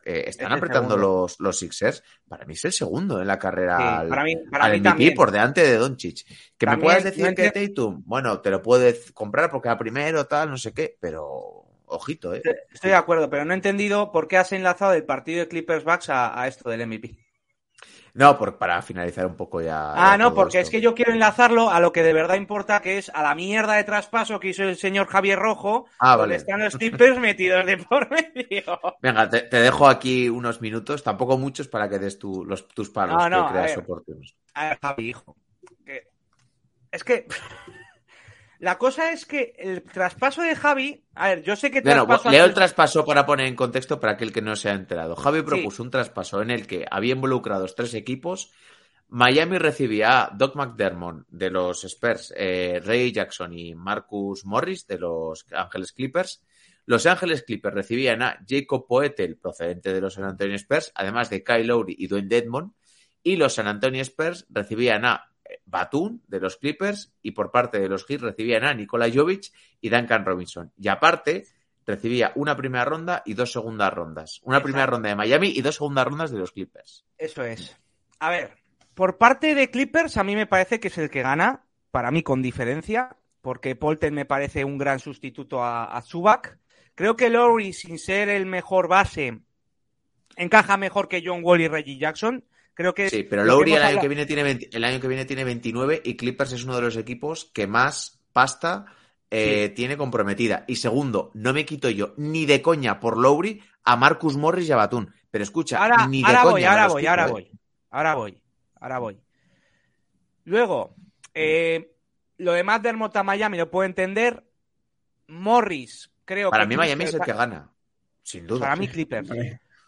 eh, están apretando segundo. los, los Sixers. Para mí es el segundo en la carrera Sí, al, para mí, para al mí MVP también. por delante de Doncic. Que me puedas decir no que Tatum, bueno, te lo puedes comprar porque va primero, tal, no sé qué, pero ojito, ¿eh? Estoy de acuerdo, pero no he entendido por qué has enlazado el partido de Clippers Bucks a, a esto del MVP. No, por, para finalizar un poco ya. Ah, no, porque esto. es que yo quiero enlazarlo a lo que de verdad importa, que es a la mierda de traspaso que hizo el señor Javier Rojo, Ah, donde vale. están los Clippers metidos de por medio. Venga, te, te dejo aquí unos minutos, tampoco muchos, para que des tu- los, tus palos No, no, que a creas ver. oportunos. A ver, Javi, hijo. que- Es que la cosa es que el traspaso de Javi, a ver, yo sé que Bueno, traspaso leo el traspaso para poner en contexto para aquel que no se ha enterado. Javi propuso un traspaso en el que había involucrados tres equipos. Miami recibía a Doc McDermott de los Spurs, eh, Ray Jackson y Marcus Morris de los Ángeles Clippers. Los Ángeles Clippers recibían a Jacob Poetel, procedente de los San Antonio Spurs, además de Kyle Lowry y Dwayne Dedmon. Y los San Antonio Spurs recibían a Batum de los Clippers y por parte de los Heat recibían a Nikola Jovic y Duncan Robinson. Y aparte, recibía una primera ronda y dos segundas rondas. Una Exacto. primera ronda de Miami y dos segundas rondas de los Clippers. Eso es. A ver, por parte de Clippers, a mí me parece que es el que gana, para mí con diferencia, porque Polten me parece un gran sustituto a, a Zubac. Creo que Lowry, sin ser el mejor base, encaja mejor que John Wall y Reggie Jackson. Creo que Sí, pero lo Lowry el año, que viene tiene 20 el año que viene tiene 29 y Clippers es uno de los equipos que más pasta eh, tiene comprometida. Y segundo, no me quito yo ni de coña por Lowry a Marcus Morris y a Batum. Pero escucha, Ahora, ni de ahora coña. voy, ahora voy, quito, ahora ¿eh? voy. Ahora voy, ahora voy. Luego, eh, lo de Matt Dermott a Miami lo puedo entender. Morris, creo Para que mí Miami es el que gana. Sin duda. Para mí Clippers.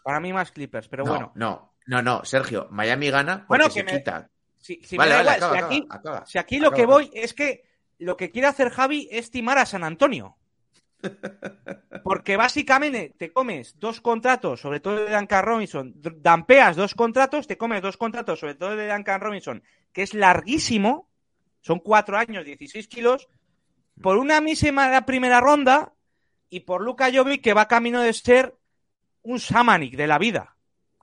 Para mí más Clippers, pero no, bueno. no, no, no, Sergio, Miami gana porque Bueno, se que me- quita. Si, si vale, me da vale, igual, acaba, si aquí, acaba, acaba. si aquí lo que voy es que lo que quiere hacer Javi es timar a San Antonio. Porque básicamente te comes dos contratos, sobre todo de Duncan Robinson, dampeas dos contratos, te comes dos contratos, sobre todo de Duncan Robinson, que es larguísimo, son cuatro años, 16 kilos, por una mísima primera ronda y por Luka Jovic que va camino de ser un Samanik de la vida.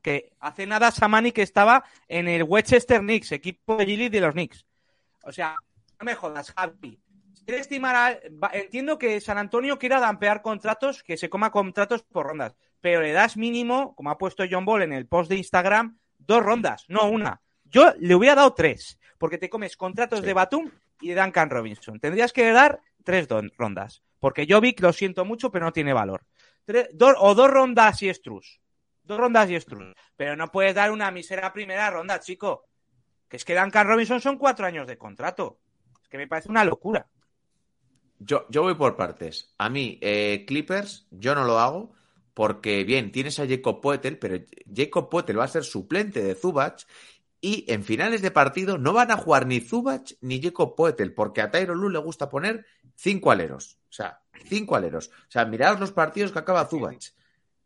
Que hace nada Samanik estaba en el Westchester Knicks, equipo de G-League de los Knicks. O sea, no me jodas, Javi. Estimar Entiendo que San Antonio quiera dampear contratos, que se coma contratos por rondas, pero le das mínimo, como ha puesto John Ball en el post de Instagram, dos rondas, no una. Yo le hubiera dado tres, porque te comes contratos Sí. de Batum y de Duncan Robinson. Tendrías que dar tres rondas, porque Jovic lo siento mucho, pero no tiene valor. O dos rondas y Strus. Dos rondas y Strus. Pero no puedes dar una mísera primera ronda, chico. Que es que Duncan Robinson son cuatro años de contrato. Es que me parece una locura. Yo, yo voy por partes. A mí, eh, Clippers, yo no lo hago porque, bien, tienes a Jacob Poetel, pero Jacob Poetel va a ser suplente de Zubac y en finales de partido no van a jugar ni Zubac ni Jacob Poetel porque a Tyron Lue le gusta poner cinco aleros. O sea, cinco aleros. O sea, miraos los partidos que acaba Zubac.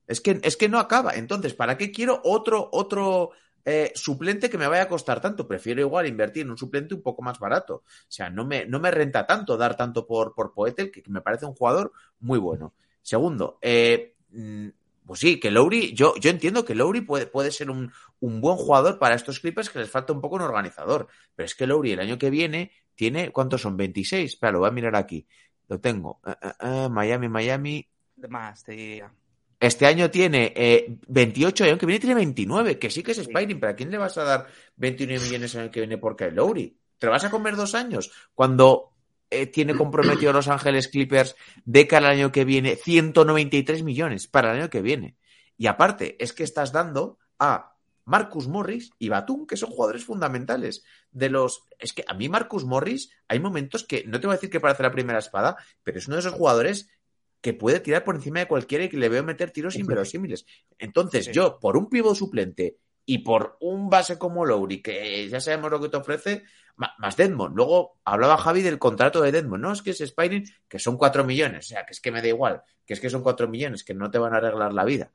Es que, es que no acaba. Entonces, ¿para qué quiero otro, otro eh, suplente que me vaya a costar tanto? Prefiero igual invertir en un suplente un poco más barato. O sea, no me, no me renta tanto dar tanto por, por Poetel, que, me parece un jugador muy bueno. Segundo, eh, mm, pues sí, que Lowry, yo, yo entiendo que Lowry puede, puede ser un, un buen jugador para estos Clippers que les falta un poco un organizador. Pero es que Lowry el año que viene tiene, ¿cuántos son? 26. Espera, lo voy a mirar aquí. Lo tengo. Eh, Miami, Miami. Más, te diría. Este año tiene eh, 28, el año que viene tiene 29, que sí que es. Spiring, pero ¿a quién le vas a dar 29 millones el año que viene por Kyle Lowry? ¿Te lo vas a comer dos años? Cuando eh, tiene comprometido Los Ángeles Clippers de cara al año que viene 193 millones para el año que viene. Y aparte, es que estás dando a Marcus Morris y Batum, que son jugadores fundamentales de los... Es que a mí Marcus Morris hay momentos que, no te voy a decir que parece la primera espada, pero es uno de esos jugadores que puede tirar por encima de cualquiera y que le veo meter tiros inverosímiles. Entonces, Sí. yo, por un pivo suplente y por un base como Lowry, que ya sabemos lo que te ofrece, más Deadmond. Luego hablaba Javi del contrato de Deadmond. No, es que es Spiring, que son cuatro millones. O sea, que es que me da igual, que es que son cuatro millones, que no te van a arreglar la vida.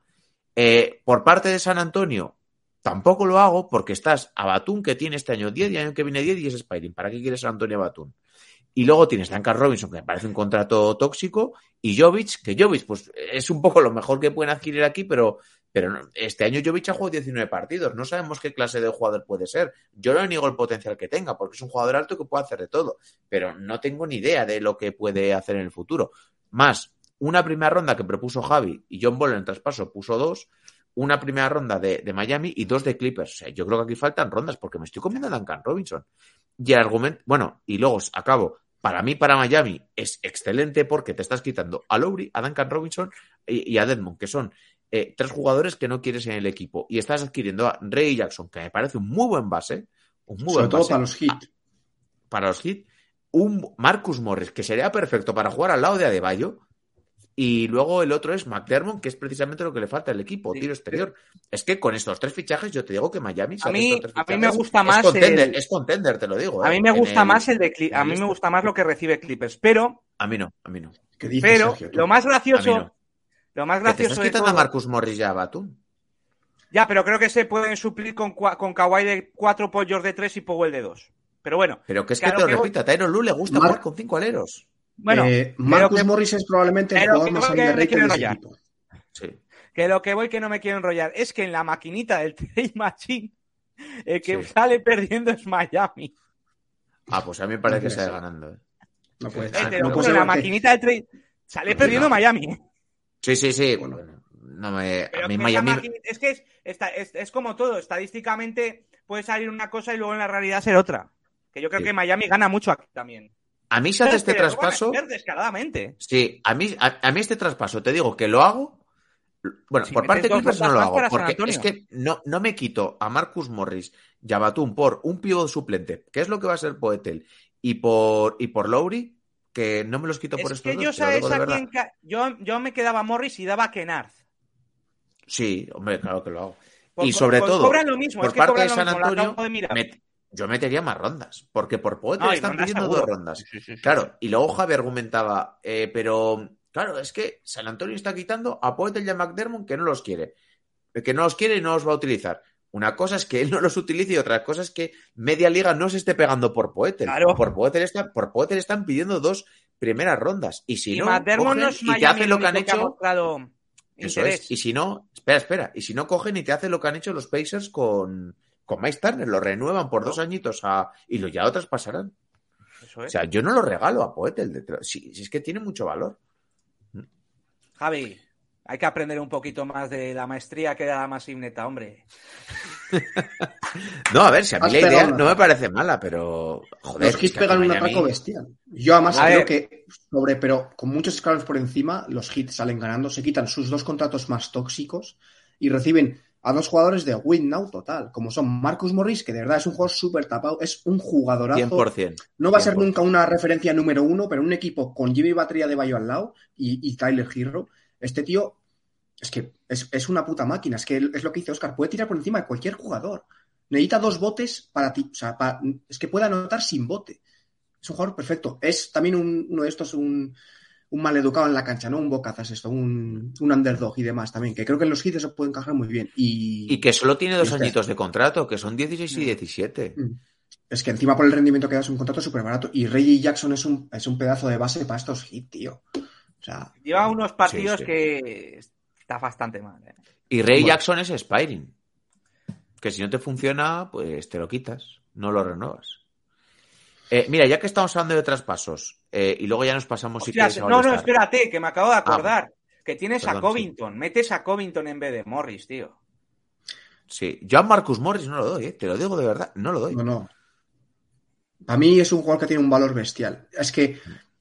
Eh, por parte de San Antonio, tampoco lo hago porque estás a Batum, que tiene este año 10 y año que viene 10 y es Spiring. ¿Para qué quieres San Antonio a Batum? Y luego tienes Duncan Robinson, que me parece un contrato tóxico, y Jovic, que Jovic, pues es un poco lo mejor que pueden adquirir aquí, pero, pero este año Jovic ha jugado 19 partidos. No sabemos qué clase de jugador puede ser. Yo no niego el potencial que tenga, porque es un jugador alto que puede hacer de todo, pero no tengo ni idea de lo que puede hacer en el futuro. Más, una primera ronda que propuso Javi y John Ball en el traspaso puso dos, una primera ronda de, de Miami y dos de Clippers. O sea, yo creo que aquí faltan rondas porque me estoy comiendo a Duncan Robinson. Y el argumento, bueno, y luego acabo. Para mí, para Miami, es excelente porque te estás quitando a Lowry, a Duncan Robinson y, y a Deadmond, que son eh, tres jugadores que no quieres en el equipo. Y estás adquiriendo a Ray Jackson, que me parece un muy buen base, un muy Sobre buen todo base para los hits. para los hits, un Marcus Morris, que sería perfecto para jugar al lado de Adebayo, y luego el otro es McDermott, que es precisamente lo que le falta al equipo, Sí. tiro exterior. Es que con estos tres fichajes, yo te digo que Miami, A mí- estos tres a mí me gusta más Es contender, el- es contender, te lo digo. A ¿eh? mí me En gusta el- más el de a mí me gusta más lo que recibe Clippers, pero A mí no, a mí no. ¿Qué dices, pero Sergio, lo más gracioso no. lo más te estás gracioso quitando a Marcus Morris ya Batum. Ya, pero creo que se pueden suplir con, con Kawhi de cuatro pollos de tres y Powell de dos. Pero bueno, Pero que es que te lo que repito, a Tyron Lue le gusta Mar- jugar con cinco aleros. Bueno, Eh, Marcus que- Morris es probablemente el jugador que más creo que me underrated quiero de ese enrollar. equipo. Sí. Que lo que voy que no me quiero enrollar es que en la maquinita del Trade Machine el que Sí. sale perdiendo es Miami. Ah, pues a mí me parece No que sale ser. ganando. ¿eh? No puede Eh, ser. te No puede ser la maquinita del Trade sale Sí, perdiendo no. Miami. Sí, sí, sí. Bueno. Bueno, no me, a mí Miami... maquinita- es que es, está- es, es como todo, estadísticamente puede salir una cosa y luego en la realidad ser otra. Que yo creo Sí. que Miami gana mucho aquí también. A mí se hace este Pero traspaso... descaradamente. Sí, a mí, a, a mí este traspaso, te digo que lo hago. Bueno, Si por parte de Clippers no lo hago, porque es que no, no me quito a Marcus Morris y a Batum por un pívot suplente, que es lo que va a ser Poetel, y por, y por Lowry, que no me los quito por Es estos que dos, yo sabes a yo, yo me quedaba Morris y daba Kennard. Sí, hombre, claro que lo hago. Por- y sobre por- todo, cobran lo mismo, por es que parte de San Antonio, de me- yo metería más rondas, porque por Poetel No, están pidiendo seguro. dos rondas. Sí, sí, sí. Claro, y luego Javi argumentaba, eh, pero claro, es que San Antonio está quitando a Poetel y a McDermott que no los quiere. Que no los quiere y no los va a utilizar. Una cosa es que él no los utilice y otra cosa es que media liga no se esté pegando por Poetel. Claro. Por Poetel, está, por Poetel están pidiendo dos primeras rondas. Y si y no, cogen y te hacen lo que han único que ha hecho. mostrado Eso interés. es. Y si no, espera, espera. Y si no cogen y te hacen lo que han hecho los Pacers con, con Mike Turner, lo renuevan por dos añitos a, y lo ya otras pasarán. Eso O sea, yo no lo regalo a Poetel. de- Si, si es que tiene mucho valor. Javi, hay que aprender un poquito más de la maestría que da la Massive Neta, hombre. No, a ver, si a mí Has la idea no me parece mala, pero. Joder, Los hits pegan un atraco bestial. Yo además A creo ver. que sobre, pero con muchos escalones por encima, los hits salen ganando, se quitan sus dos contratos más tóxicos y reciben a dos jugadores de win now total, como son Marcus Morris, que de verdad es un jugador súper tapado, es un jugadorazo. 100%. No va a ser 100%. nunca una referencia número uno, pero un equipo con Jimmy Batería de Bayo al lado y, y Tyler Hero, este tío es que es, es una puta máquina. Es que es lo que dice Oscar, puede tirar por encima de cualquier jugador. Necesita dos botes para ti. O sea, para- es que puede anotar sin bote. Es un jugador perfecto. Es también un- uno de estos, un, un maleducado en la cancha, ¿no? Un bocazas esto, un, un underdog y demás también, que creo que en los hits eso puede encajar muy bien. Y, Y que solo tiene dos Este- añitos de contrato, que son 16 y 17. Mm. Es que encima por el rendimiento que da es un contrato súper barato. Y Reggie Jackson es un, es un pedazo de base para estos hits, tío. O sea, Lleva unos partidos sí. que está bastante mal. ¿eh? Y Ray Bueno. Jackson es Spiring. Que si no te funciona, pues te lo quitas, no lo renuevas. Eh, mira, ya que estamos hablando de traspasos, eh, y luego ya nos pasamos si quieres no, no, espérate, que me acabo de acordar. que tienes a Ah, Covington. Metes a Covington en vez de Morris, tío. Sí, yo a Marcus Morris no lo doy, eh, te lo digo de verdad, no lo doy. no, no. Para mí es un jugador que tiene un valor bestial. Es que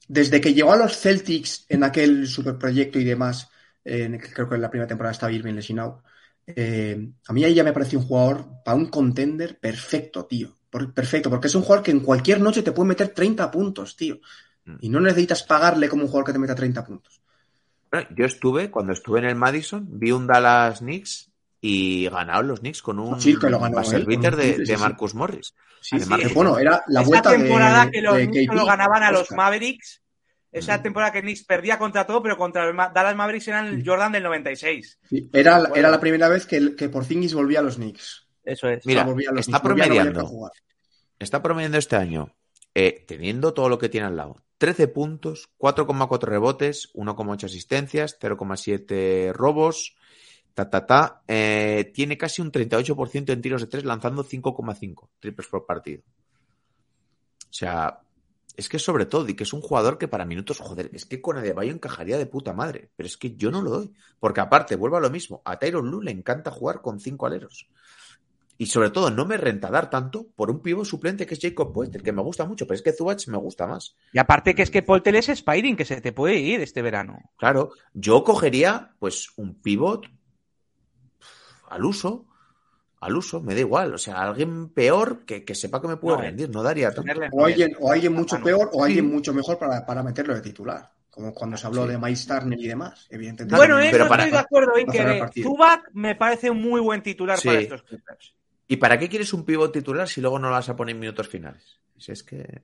desde que llegó a los Celtics en aquel superproyecto y demás, eh, creo que en la primera temporada estaba Irving lesionado, eh, a mí ahí ya me pareció un jugador para un contender perfecto, tío. Por- perfecto, porque es un jugador que en cualquier noche te puede meter 30 puntos, tío. Y no necesitas pagarle como un jugador que te meta 30 puntos. Bueno, Yo estuve, cuando estuve en el Madison, vi un Dallas Knicks y ganaron los Knicks con un Sí, que lo ganó él, un de, sí, sí. Marcus Morris. Sí, sí, bueno, era la esa vuelta temporada de, que los de Knicks KP, lo ganaban a los Oscar. Mavericks, esa Mm. temporada que Knicks perdía contra todo, pero contra los Ma- Dallas Mavericks eran el Jordan del 96. Sí, era, Bueno. era la primera vez que, que Porzingis volvía a los Knicks. Eso es. Mira, O sea, volvía a los está Knicks, promediando. a jugar. Está promediando este año, eh, teniendo todo lo que tiene al lado. 13 puntos, 4,4 rebotes, 1,8 asistencias, 0,7 robos, ta, ta, ta. Eh, tiene casi un 38% en tiros de 3, lanzando 5,5 triples por partido. O sea, es que sobre todo, y que es un jugador que para minutos, joder, es que con Adebayo encajaría de puta madre, pero es que yo no lo doy. Porque aparte, vuelvo a lo mismo, a Tyron Lue le encanta jugar con 5 aleros. Y sobre todo, no me renta dar tanto por un pivo suplente que es Jacob Poeltl, que me gusta mucho, pero es que Zubach me gusta más. Y aparte que es que Poltel es Spiring, que se te puede ir este verano. Claro, yo cogería pues un pivot al uso, al uso, me da igual. O sea, alguien peor que, que sepa que me puede No, eh. rendir, no daría tanto. Tenerle O alguien, o alguien mucho Mano. peor o alguien Sí. mucho mejor para, para meterlo de titular. Como cuando se habló Sí. de Miles Turner y demás, evidentemente. Bueno, Pero para- estoy de acuerdo en que. Zubac me parece un muy buen titular Sí. para estos Clippers. ¿Y para qué quieres un pivot titular si luego no lo vas a poner en minutos finales? Si es que.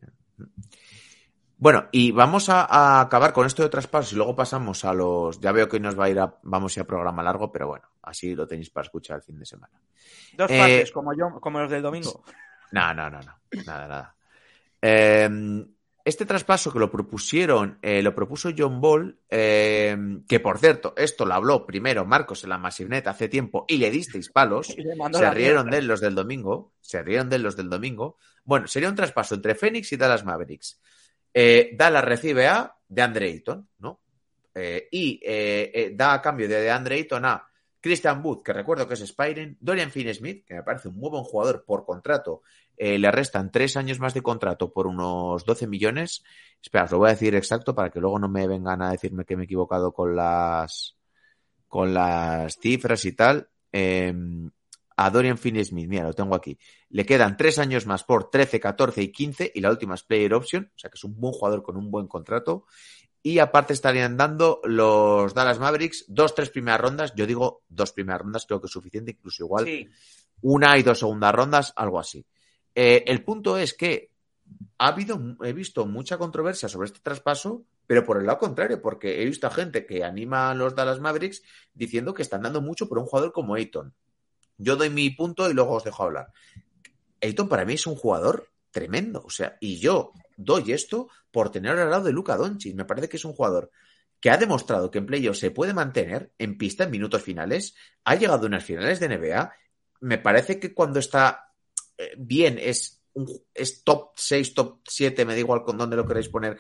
Bueno, y vamos a, a acabar con esto de traspasos y luego pasamos a los. Ya veo que hoy nos va a ir a. Vamos a ir a programa largo, pero bueno, así lo tenéis para escuchar el fin de semana. Dos Eh, partes, como yo, como los del domingo. No, no, no, no. Nada, nada. Eh, este traspaso que lo propusieron, eh, lo propuso John Ball, eh, que por cierto, esto lo habló primero Marcos en la Massivenet hace tiempo y le disteis palos, se rieron de él los del domingo, se rieron de él los del domingo. Bueno, sería un traspaso entre Phoenix y Dallas Mavericks. Eh, Dallas recibe a DeAndre Ayton, ¿no? Y da a cambio de DeAndre Ayton a Christian Wood, que recuerdo que es Spiren, Dorian Finney-Smith, que me parece un muy buen jugador por contrato, eh, le restan tres años más de contrato por unos 12 millones. Espera, os lo voy a decir exacto para que luego no me vengan a decirme que me he equivocado con las con las cifras y tal. Eh, a Dorian Finney-Smith, mira, lo tengo aquí. Le quedan tres años más por 13, 14 y 15 y la última es player option, o sea que es un buen jugador con un buen contrato. Y aparte estarían dando los Dallas Mavericks dos, tres primeras rondas. Yo digo dos primeras rondas, creo que es suficiente, incluso igual Sí. una y dos segundas rondas, algo así. Eh, el punto es que ha habido, he visto mucha controversia sobre este traspaso, pero por el lado contrario, porque he visto a gente que anima a los Dallas Mavericks diciendo que están dando mucho por un jugador como Ayton. Yo doy mi punto y luego os dejo hablar. Ayton para mí es un jugador tremendo, o sea, y yo doy esto por tener al lado de Luca Doncic. Me parece que es un jugador que ha demostrado que en playoff se puede mantener en pista en minutos finales, ha llegado a unas finales de NBA. Me parece que cuando está eh, bien es, un, es top 6, top 7, me da igual con dónde lo queréis poner,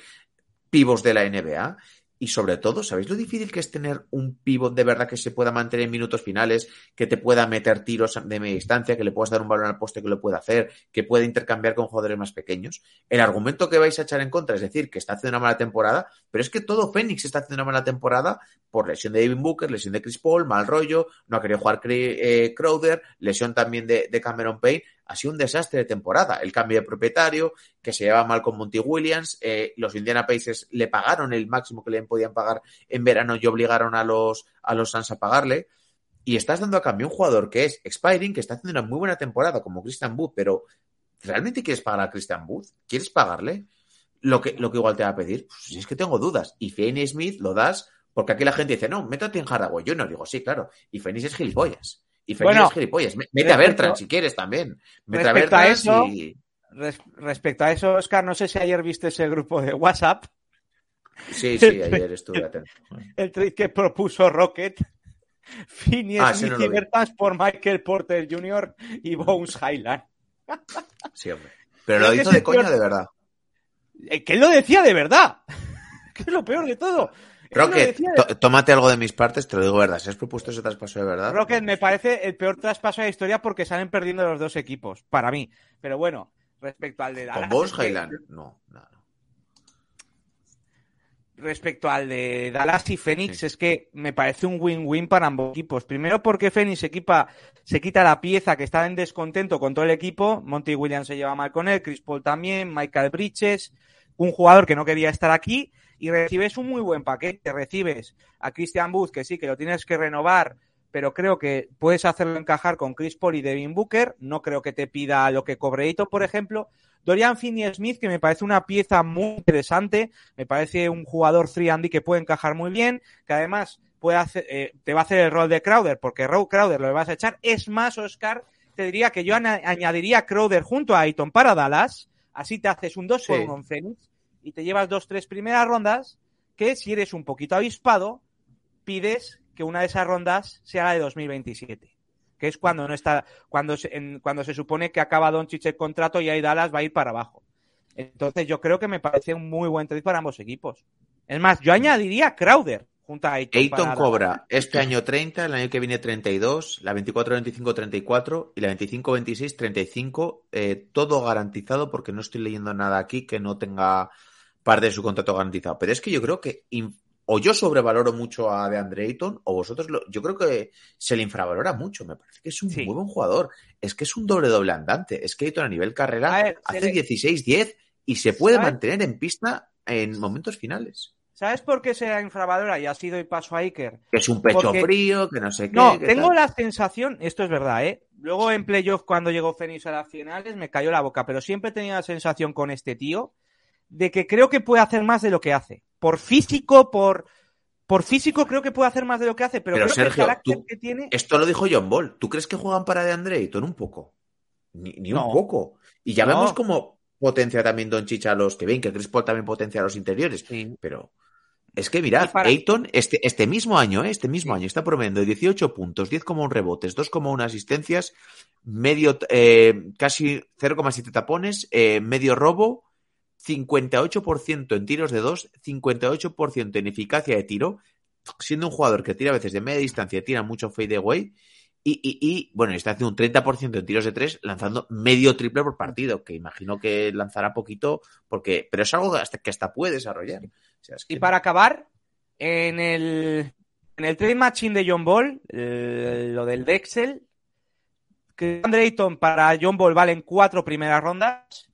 pivos de la NBA. Y sobre todo, ¿sabéis lo difícil que es tener un pivot de verdad que se pueda mantener en minutos finales, que te pueda meter tiros de media distancia, que le puedas dar un balón al poste que lo pueda hacer, que pueda intercambiar con jugadores más pequeños? El argumento que vais a echar en contra es decir que está haciendo una mala temporada, pero es que todo Phoenix está haciendo una mala temporada por lesión de Devin Booker, lesión de Chris Paul, mal rollo, no ha querido jugar eh, Crowder, lesión también de Cameron Payne. Ha sido un desastre de temporada. El cambio de propietario, que se lleva mal con Monty Williams, eh, los Indiana Pacers le pagaron el máximo que le podían pagar en verano y obligaron a los, a los Suns a pagarle. Y estás dando a cambio un jugador que es expiring, que está haciendo una muy buena temporada como Christian Wood, pero ¿realmente quieres pagar a Christian Wood? ¿Quieres pagarle? Lo que, lo que igual te va a pedir, pues si es que tengo dudas. Y Finney Smith lo das porque aquí la gente dice, no, métate en Hardaway. Yo no digo, sí, claro. Y Phoenix es gilipollas. Y Phoenix Bueno, es gilipollas. Me- Mete a Bertrand si quieres también. Mete a respecto a Bertrand eso- y... Res- respecto a eso, Oscar, no sé si ayer viste ese grupo de WhatsApp, Sí, sí, ayer estuve atento. el trade que propuso Rocket. Finney Ah, no. Bertans por Michael Porter Jr. y Bones Highland. Sí, hombre. Pero lo hizo de el coña de verdad. Eh, Que él lo decía de verdad. que es lo peor de todo. De- tó- tómate algo de mis partes, te lo digo verdad. Si has propuesto ese traspaso de verdad. Rocket me parece el peor traspaso de la historia porque salen perdiendo los dos equipos, para mí. Pero bueno, respecto al de Con Dallas. Es que- Highland. No, no, no. respecto al de Dallas y Phoenix, Sí. es que me parece un win-win para ambos equipos. Primero porque Phoenix se, equipa, se quita la pieza que estaba en descontento con todo el equipo. Monty Williams se lleva mal con él, Chris Paul también, Michael Bridges, un jugador que no quería estar aquí. Y recibes un muy buen paquete. Recibes a Christian Booth, que sí, que lo tienes que renovar, pero creo que puedes hacerlo encajar con Chris Paul y Devin Booker. No creo que te pida lo que cobre Ayton, por ejemplo. Dorian Finney-Smith, que me parece una pieza muy interesante, me parece un jugador 3 que puede encajar muy bien, que además puede hacer, eh, te va a hacer el rol de Crowder, porque Row Crowder lo vas a echar. Es más, Oscar, te diría que yo añadiría a Crowder junto a Ayton para Dallas, así te haces un 2 por Sí. 1 en Phoenix y te llevas dos, tres primeras rondas, que si eres un poquito avispado, pides que una de esas rondas sea la de 2027 que es cuando no está, cuando se, en- cuando se supone que acaba Doncic el contrato y ahí Dallas va a ir para abajo. Entonces yo creo que me parece un muy buen trade para ambos equipos. Es más, yo añadiría Crowder junto a Ayton. Ayton para cobra este año 30, el año que viene 32, la 24-25 34 y la 25-26 35, eh, todo garantizado porque no estoy leyendo nada aquí que no tenga parte de su contrato garantizado. Pero es que yo creo que o yo sobrevaloro mucho a DeAndre Ayton o vosotros lo, yo creo que se le infravalora mucho. Me parece que es un Sí. muy buen jugador. Es que es un doble doble andante. Es que Ayton a nivel carrera A ver, se hace le- 16-10 y se puede ¿Sabes? mantener en pista en momentos finales. ¿Sabes por qué se infravalora? Y ha sido el paso a Iker. Que es un pecho Porque- frío, que no sé qué. No, que tengo tal. la sensación, esto es verdad, ¿eh? Luego en playoff, cuando llegó Phoenix a las finales, me cayó la boca, pero siempre tenido la sensación con este tío de que creo que puede hacer más de lo que hace. Por físico, por, por físico creo que puede hacer más de lo que hace, pero, Pero, creo Sergio, que el carácter tú- que tiene... Esto lo dijo John Ball. ¿Tú crees que juegan para DeAndre Ayton un poco? Ni, ni No. un poco. Y ya No. vemos como potencia también Don Chicha a los que ven, que Chris Paul también potencia a los interiores. Sí. Pero es que mirad, Y para- Ayton, este, este mismo año, ¿eh? este mismo año, está promediando 18 puntos, 10,1 rebotes, 2,1 asistencias, medio, eh, casi 0,7 tapones, eh, medio robo, 58% en tiros de dos, 58% en eficacia de tiro, siendo un jugador que tira a veces de media distancia, tira mucho fade away, y, y, y, bueno, está haciendo un 30% en tiros de tres, lanzando medio triple por partido, que imagino que lanzará poquito, porque, pero es algo hasta, que hasta puede desarrollar. O sea, es que- Y para acabar, en el, en el trade matching de John Ball, eh, lo del Dexel, que Andre Ayton para John Ball valen cuatro primeras rondas.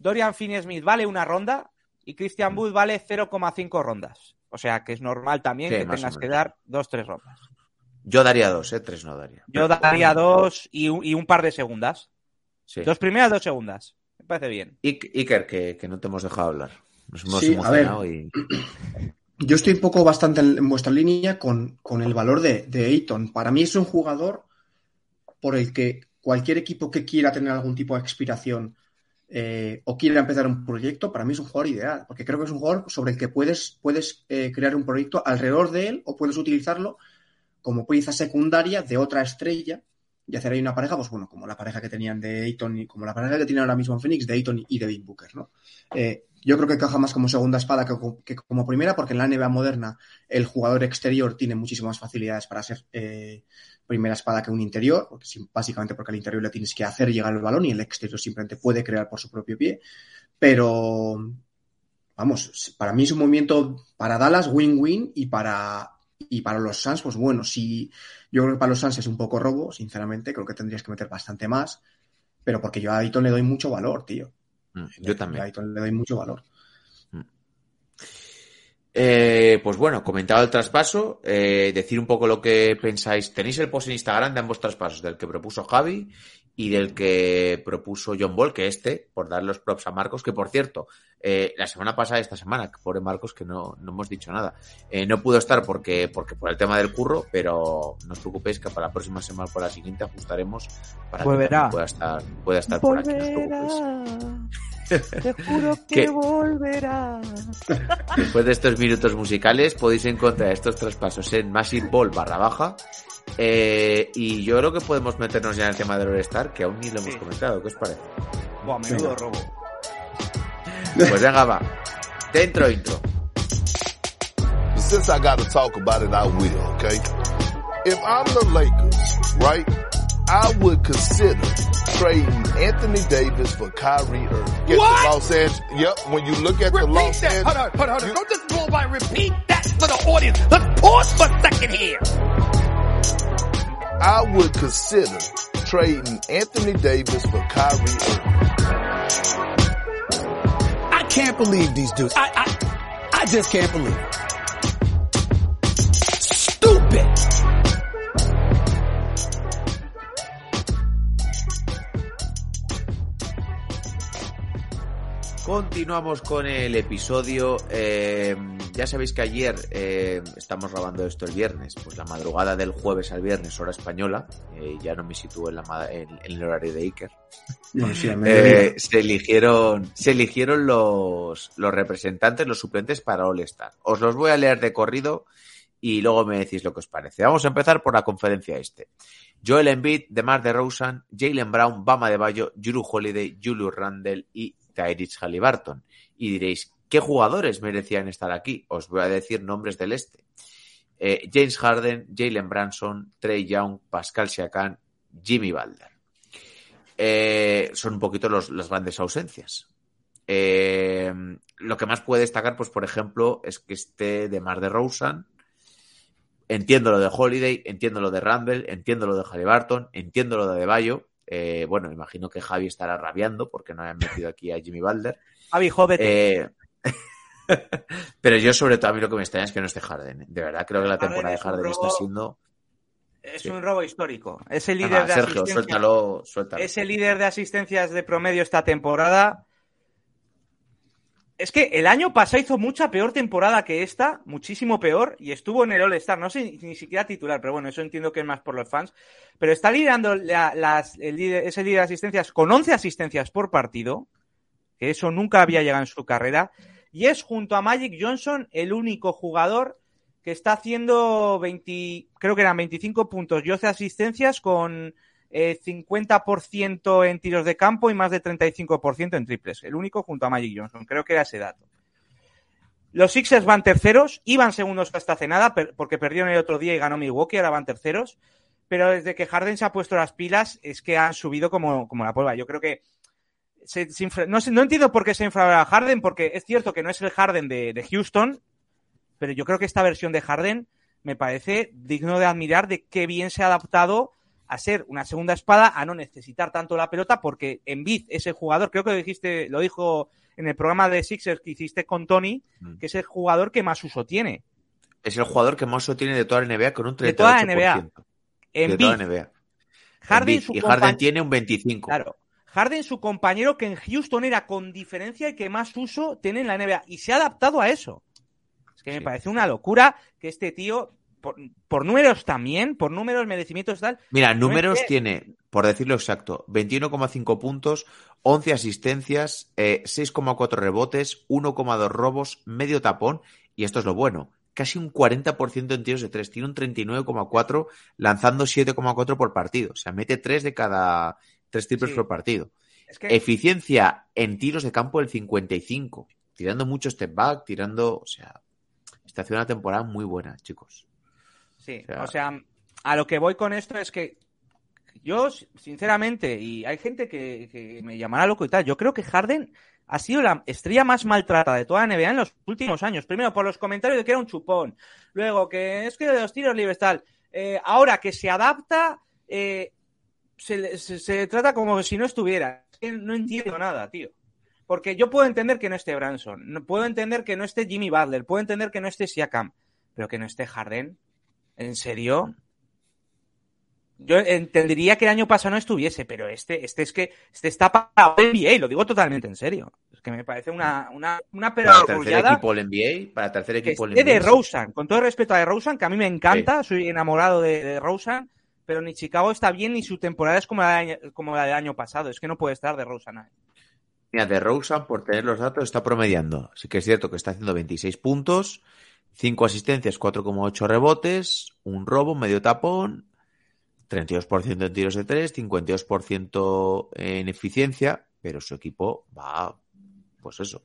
Dorian Finney-Smith vale una ronda y Christian Wood vale 0,5 rondas. O sea que es normal también Sí, que tengas que dar dos, tres rondas. Yo daría dos, ¿eh? Tres no daría. Yo daría dos y un, y un par de segundas. Sí. Dos primeras, dos segundas. Me parece bien. Ik- Iker, que, que no te hemos dejado hablar. Nos hemos Sí, a ver. emocionado y... Yo estoy un poco bastante en, en vuestra línea con, con el valor de, de Ayton. Para mí es un jugador por el que cualquier equipo que quiera tener algún tipo de expiración eh, o quiera empezar un proyecto, para mí es un jugador ideal, porque creo que es un jugador sobre el que puedes, puedes eh, crear un proyecto alrededor de él o puedes utilizarlo como pieza secundaria de otra estrella y hacer ahí una pareja, pues bueno, como la pareja que tenían de Ayton y como la pareja que tienen ahora mismo en Phoenix de Ayton y Devin Booker, ¿no? Eh, yo creo que caja más como segunda espada que, co- que como primera, porque en la NBA moderna el jugador exterior tiene muchísimas facilidades para ser eh, primera espada que un interior, básicamente porque al interior le tienes que hacer llegar el balón y el exterior simplemente puede crear por su propio pie. Pero, vamos, para mí es un movimiento para Dallas win-win y para, y para los Suns, pues bueno, si yo creo que para los Suns es un poco robo, sinceramente, creo que tendrías que meter bastante más, pero porque yo a Ayton le doy mucho valor, tío. Mm, Yo A también. Ayton le doy mucho valor. Eh, pues bueno, comentado el traspaso, eh, decir un poco lo que pensáis. Tenéis el post en Instagram de ambos traspasos, del que propuso Javi y del que propuso John Ball, que este, por dar los props a Marcos, que por cierto, eh, la semana pasada, esta semana, pobre Marcos, que no, no hemos dicho nada, eh, no pudo estar porque, porque por el tema del curro, pero no os preocupéis que para la próxima semana, por la siguiente, ajustaremos para que Volverá. también pueda estar, pueda estar por aquí. No os preocupéis. Te juro que volverá. Después de estos minutos musicales podéis encontrar estos traspasos en Massive Ball barra baja. Eh, y yo creo que podemos meternos ya en el tema del All-Star, que aún ni lo hemos comentado. ¿Qué os parece? Buah, menudo robo. Pues venga, va. Dentro intro. Since I got to talk about it, I will, okay? If I'm the Lakers, right, I would consider trading Anthony Davis for Kyrie Irving. Get What? the Los Angeles. Yep, when you look at the Repeat Los that. Angeles. Hold on, hold on, hold on. you- Don't just blow by. Repeat that for the audience. Let's pause for a second here. I would consider trading Anthony Davis for Kyrie Irving. I can't believe these dudes. I, I, I just can't believe it. Continuamos con el episodio. Eh, ya sabéis que ayer eh, estamos grabando esto el viernes, pues la madrugada del jueves al viernes, hora española. eh, ya no me sitúo en, la, en- en el horario de Iker. Sí. Eh, se eligieron, se eligieron los, los representantes, los suplentes para All Star. Os los voy a leer de corrido y luego me decís lo que os parece. Vamos a empezar por la conferencia este. Joel Embiid, DeMar DeRozan, Jalen Brown, Bama de Bayo, Juru Holiday, Julius Randle y Tyrese Halliburton. Y diréis, ¿qué jugadores merecían estar aquí? Os voy a decir nombres del este. Eh, James Harden, Jalen Branson, Trey Young, Pascal Siakam, Jimmy Butler. Eh, son un poquito las grandes ausencias. Eh, lo que más puede destacar, pues por ejemplo, es que esté de Mar de Rosen. Entiendo lo de Holiday, entiendo lo de Randall, entiendo lo de Halliburton, entiendo lo de Bayo. Eh, bueno, imagino que Javi estará rabiando porque no hayan metido aquí a Jimmy Balder. Javi, jóvete. Eh, pero yo sobre todo a mí lo que me extraña es que no esté Harden. De verdad creo que la temporada de Harden está siendo... es sí. un robo histórico. Es el líder de Sergio, suéltalo, suéltalo. Es el líder de asistencias de promedio esta temporada. Es que el año pasado hizo mucha peor temporada que esta, muchísimo peor, y estuvo en el All-Star, no sé ni siquiera titular, pero bueno, eso entiendo que es más por los fans. Pero está liderando la- las, el líder- ese líder de asistencias con 11 asistencias por partido, que eso nunca había llegado en su carrera, y es junto a Magic Johnson el único jugador que está haciendo 20, creo que eran 25 puntos y 11 asistencias con eh, 50% en tiros de campo y más de 35% en triples. El único junto a Magic Johnson. Creo que era ese dato. Los Sixers van terceros, iban segundos hasta hace nada, porque perdieron el otro día y ganó Milwaukee, ahora van terceros. Pero desde que Harden se ha puesto las pilas, es que han subido como, como la prueba. Yo creo que se- infra- no, no entiendo por qué se infravalora Harden, porque es cierto que no es el Harden de, de Houston, pero yo creo que esta versión de Harden me parece digno de admirar de qué bien se ha adaptado a ser una segunda espada, a no necesitar tanto la pelota, porque Embiid es el jugador, creo que lo dijiste, lo dijo en el programa de Sixers que hiciste con Tony, Mm. que es el jugador que más uso tiene. Es el jugador que más uso tiene de toda la NBA con un 38%. De toda la NBA. De toda la NBA. Harden, su y Harden tiene un 25. Claro. Harden, su compañero que en Houston era con diferencia el que más uso tiene en la NBA. Y se ha adaptado a eso. Es que me parece una locura que este tío, por, por números también, por números, merecimientos tal. Mira, No números es que- tiene, por decirlo exacto, 21,5 puntos, 11 asistencias, eh, 6,4 rebotes, 1,2 robos, medio tapón, y esto es lo bueno, casi un 40% en tiros de 3, tiene un 39,4 lanzando 7,4 por partido, o sea, mete 3 de cada 3 triples Sí. por partido. Es que Eficiencia en tiros de campo del 55, tirando mucho step back, tirando, o sea, está haciendo una temporada muy buena, chicos. Sí, O sea- o sea, a lo que voy con esto es que yo, sinceramente, y hay gente que, que me llamará loco y tal, yo creo que Harden ha sido la estrella más maltratada de toda la NBA en los últimos años. Primero, por los comentarios de que era un chupón. Luego, que es que de los tiros libres tal. Eh, ahora que se adapta, eh, se, se, trata como si no estuviera. No entiendo nada, tío. Porque yo puedo entender que no esté Branson, puedo entender que no esté Jimmy Butler, puedo entender que no esté Siakam, pero que no esté Harden. ¿En serio? Yo entendería que el año pasado no estuviese, pero este, este es que este está para NBA, lo digo totalmente en serio. Es que me parece una, una, una Para tercer equipo del NBA, para tercer equipo del esté de NBA. Rosen, con todo el respeto a de Rosen, que a mí me encanta, soy enamorado de, de Rosen, pero ni Chicago está bien ni su temporada es como la, del año- como la del año pasado. Es que no puede estar de Rosen. ahí. Mira, de Rosen, por tener los datos, está promediando. Sí que es cierto que está haciendo 26 puntos, 5 asistencias, 4,8 rebotes, un robo, medio tapón, 32% en tiros de 3, 52% en eficiencia, pero su equipo va, pues eso,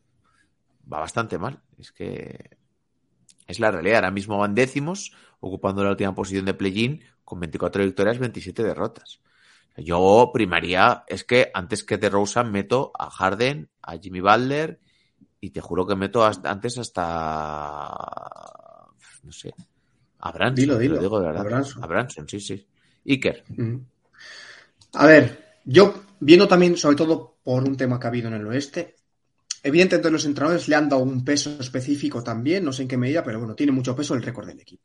va bastante mal. Es que es la realidad. Ahora mismo van décimos, ocupando la última posición de play-in con 24 victorias, 27 derrotas. Yo primaría, es que antes que de Rosen meto a Harden, a Jimmy Butler y te juro que meto hasta- antes hasta, no sé, a Branson. Dilo, te dilo, lo digo de a verdad. Branson. A Branson, sí, sí. Iker. A ver, yo viendo también, sobre todo por un tema que ha habido en el oeste, evidentemente los entrenadores le han dado un peso específico también, no sé en qué medida, pero bueno, tiene mucho peso el récord del equipo.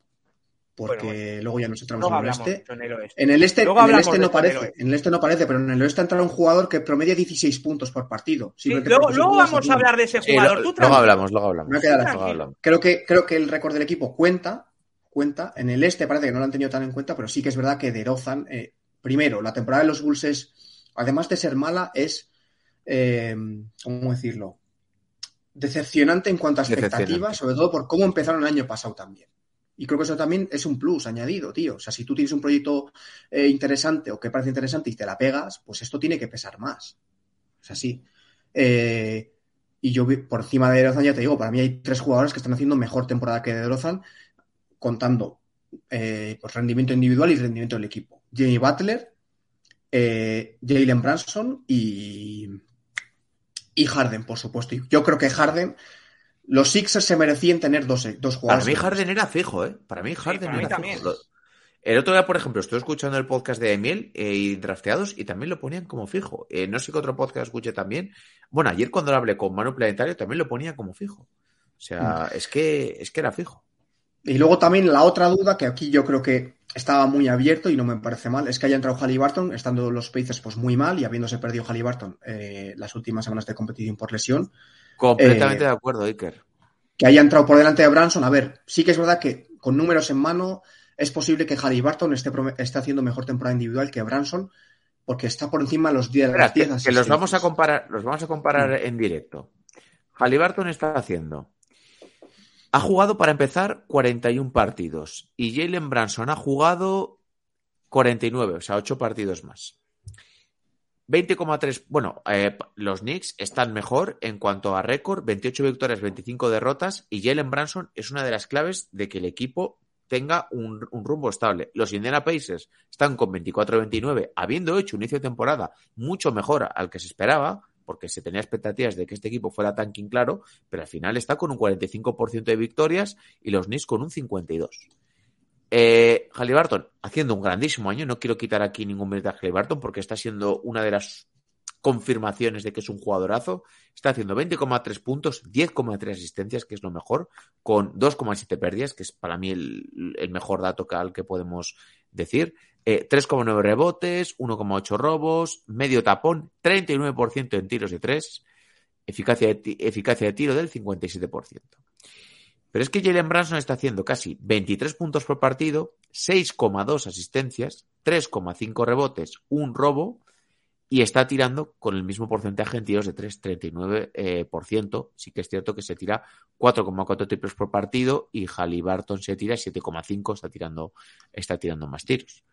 Porque Bueno, luego ya nos entramos Luego en el hablamos oeste. mucho en el oeste. En el este, en el este de no parece, oeste. en el este no parece, pero en el oeste ha entrado un jugador que promedia 16 puntos por partido. Sí, luego vamos a hablar de ese Sí, jugador. lo- Tú luego tranquilo. hablamos, luego hablamos. Luego. Creo que, creo que el récord del equipo cuenta, cuenta. En el este parece que no lo han tenido tan en cuenta, pero sí que es verdad que DeRozan, eh, primero, la temporada de los Bulls es, además de ser mala, es, eh, ¿cómo decirlo? Decepcionante en cuanto a expectativas, sobre todo por cómo empezaron el año pasado también. Y creo que eso también es un plus añadido, tío. O sea, si tú tienes un proyecto eh, interesante o que parece interesante y te la pegas, pues esto tiene que pesar más. Es así. Eh, y yo por encima de DeRozan ya te digo, para mí hay tres jugadores que están haciendo mejor temporada que DeRozan, contando eh, pues rendimiento individual y rendimiento del equipo. Jimmy Butler, Jalen Branson y, y Harden, por supuesto. Yo creo que Harden, los Sixers se merecían tener dos, dos Para jugadores. mí Harden era fijo, ¿eh? Para mí Harden para mí era también. fijo. El otro día, por ejemplo, estoy escuchando el podcast de Emiel eh, y drafteados y también lo ponían como fijo. Eh, no sé qué otro podcast escuché también. Bueno, ayer cuando lo hablé con Manu Planetario también lo ponía como fijo. O sea, Mm. es que es que era fijo. Y luego también la otra duda, que aquí yo creo que estaba muy abierto y no me parece mal, es que haya entrado Halliburton, estando los Pacers pues muy mal y habiéndose perdido Halliburton eh, las últimas semanas de competición por lesión. Completamente Eh, de acuerdo, Iker. que haya entrado por delante de Branson. A ver, sí que es verdad que con números en mano es posible que Halliburton esté, prome- esté haciendo mejor temporada individual que Branson, porque está por encima de los 10 de Espera, las que, 10 que los vamos a comparar, los vamos a comparar en directo. Halliburton está haciendo. Ha jugado para empezar 41 partidos y Jalen Branson ha jugado 49, o sea, 8 partidos más. 20,3. Bueno, eh, los Knicks están mejor en cuanto a récord, 28 victorias, 25 derrotas y Jalen Branson es una de las claves de que el equipo tenga un, rumbo estable. Los Indiana Pacers están con 24-29, habiendo hecho un inicio de temporada mucho mejor al que se esperaba, porque se tenía expectativas de que este equipo fuera tanking claro, pero al final está con un 45% de victorias y los Knicks con un 52%. Eh, Halliburton haciendo un grandísimo año, no quiero quitar aquí ningún mérito a Halliburton porque está siendo una de las confirmaciones de que es un jugadorazo. Está haciendo 20,3 puntos, 10,3 asistencias, que es lo mejor, con 2,7 pérdidas, que es para mí el, el mejor dato que, al que podemos decir. Eh, 3,9 rebotes, 1,8 robos, medio tapón, 39% en tiros de 3, eficacia de, eficacia de tiro del 57%. Pero es que Jalen Branson está haciendo casi 23 puntos por partido, 6,2 asistencias, 3,5 rebotes, un robo y está tirando con el mismo porcentaje en tiros de 3, 39%. eh, por ciento. Sí que es cierto que se tira 4,4 triples por partido y Halliburton se tira 7,5, está tirando, está tirando más tiros.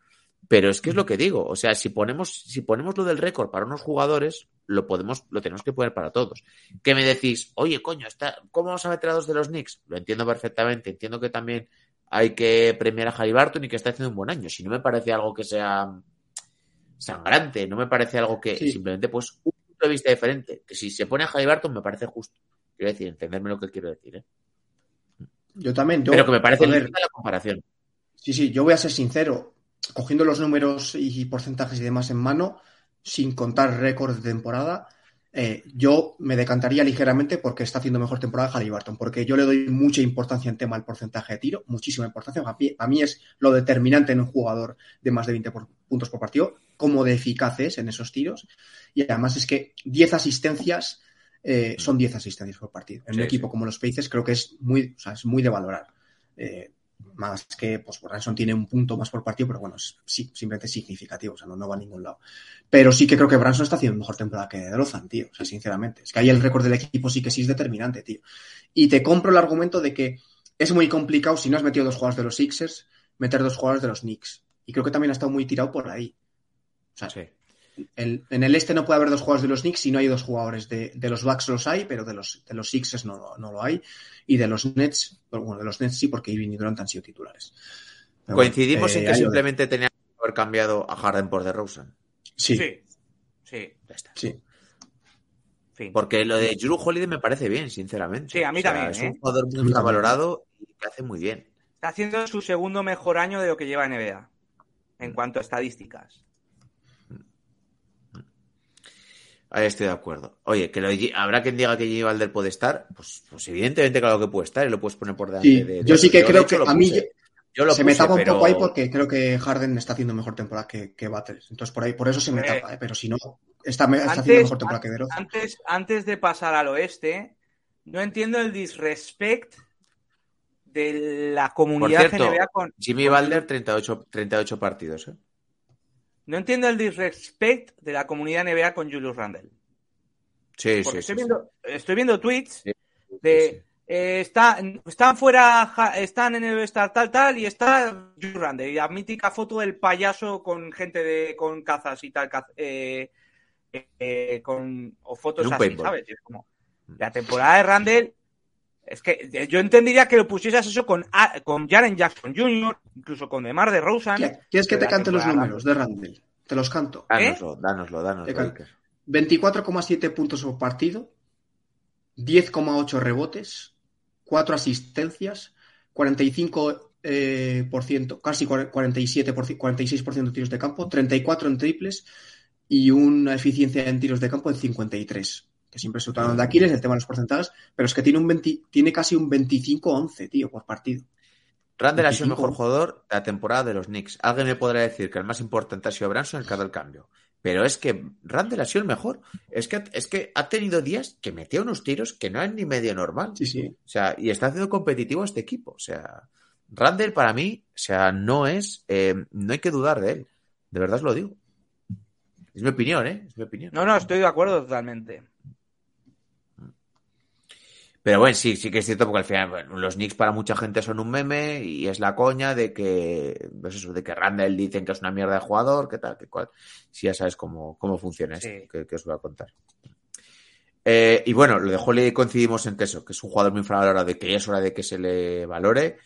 Pero es que es lo que digo, o sea, si ponemos, si ponemos lo del récord para unos jugadores, lo podemos, lo tenemos que poner para todos. Que me decís, oye, coño, está, ¿cómo vamos a meter a dos de los Knicks? Lo entiendo perfectamente, entiendo que también hay que premiar a Halliburton y que está haciendo un buen año. Si no me parece algo que sea sangrante, no me parece algo que Sí. simplemente, pues, un punto de vista diferente. Que si se pone a Halliburton me parece justo. Quiero decir, entenderme lo que quiero decir, ¿eh? Yo también. Yo, Pero que me parece ver, la comparación. Sí, sí, yo voy a ser sincero. Cogiendo los números y porcentajes y demás en mano, sin contar récords de temporada, eh, yo me decantaría ligeramente porque está haciendo mejor temporada Halliburton, porque yo le doy mucha importancia en tema del porcentaje de tiro, muchísima importancia. A mí, a mí es lo determinante en un jugador de más de 20 por- puntos por partido, cómo de eficaz es en esos tiros. Y además es que 10 asistencias eh, son 10 asistencias por partido. En Sí, un equipo sí. como los Pacers creo que es muy, o sea, es muy de valorar. Eh, más que pues tiene un punto más por partido, pero bueno, es sí, simplemente significativo, o sea, no, no va a ningún lado. Pero sí que creo que Branson está haciendo mejor temporada que Drozan, tío, o sea, sinceramente. Es que ahí el récord del equipo sí que sí es determinante, tío. Y te compro el argumento de que es muy complicado, si no has metido dos jugadores de los Sixers, meter dos jugadores de los Knicks. Y creo que también ha estado muy tirado por ahí. O sea, Sí. El- en el este no puede haber dos jugadores de los Knicks si no hay dos jugadores de, de los Bucks los hay, pero de los, de los Sixers no, lo- no lo hay. Y de los Nets, bueno, de los Nets sí, porque Irving y Durant han sido titulares. Pero bueno, Coincidimos eh, en que lo simplemente tenía que haber cambiado a Harden por DeRozan. Sí, sí. Sí. Sí. Ya está. Fin. Porque lo de Drew Holiday me parece bien, sinceramente. Sí, a mí O sea, también, Es ¿eh? un jugador muy infravalorado y que hace muy bien. Está haciendo su segundo mejor año de lo que lleva NBA. En cuanto a estadísticas. Ahí estoy de acuerdo. Oye, que lo habrá quien diga que Jimmy Valder puede estar. Pues, pues evidentemente, claro que puede estar y lo puedes poner por delante Sí, de. yo de- sí que creo hecho, que lo a mí. Yo lo se me tapa un pero- poco ahí porque creo que Harden está haciendo mejor temporada que, que Butler. Entonces por ahí, por eso se me Eh, tapa, ¿eh? pero si no, está, me- está antes- haciendo mejor temporada que DeRozan. Antes, antes de pasar al oeste, no entiendo el disrespect de la Por comunidad cierto, NBA con. Jimmy Valder, 38, 38 partidos. ¿eh? No entiendo el disrespect de la comunidad NBA con Julius Randle. Sí, Porque sí, estoy, sí, viendo, estoy viendo tweets de. eh, está, están fuera, están en el Star tal tal y está Julius Randle. Y la mítica foto del payaso con gente de con cazas y tal, caz- eh, eh, con o fotos así, paintball. ¿sabes? Como, la temporada de Randle es que eh, yo entendería que lo pusieras eso con, con Jaren Jackson Jr., incluso con Demar de Rosen. ¿Quieres que de te cante los números de Randall? Te los canto. Dánoslo, dánoslo, dánoslo. Iker. 24,7 puntos por partido, 10,8 rebotes, 4 asistencias, 45 eh, por ciento, casi 47 por, 46% de tiros de campo, 34 en triples y una eficiencia en tiros de campo de 53. Que siempre se utilizan de Aquiles el tema de los porcentajes, pero es que tiene un 20 tiene casi un 25-11, tío, por partido. Randle ha sido el 25. mejor jugador de la temporada de los Knicks. Alguien me podrá decir que el más importante ha sido Branson, el que ha dado el cambio. Pero es que Randall ha sido el mejor. Es que, es que ha tenido días que metía unos tiros que no es ni medio normal. Sí, sí. O sea, y está haciendo competitivo a este equipo. O sea, Randall para mí, o sea, no es, eh, no hay que dudar de él. De verdad os lo digo. Es mi opinión, ¿eh? Es mi opinión. No, no, estoy de acuerdo totalmente. Pero bueno, sí, sí que es cierto porque al final bueno, los Knicks para mucha gente son un meme y es la coña de que, pues eso, de que Randall dicen que es una mierda de jugador, que tal, que cual. Si ya sabes cómo, cómo funciona esto, Sí. que, que os voy a contar. Eh, y bueno, lo de Holiday coincidimos en que eso, que es un jugador muy infravalorado, de que ya es hora de que se le valore.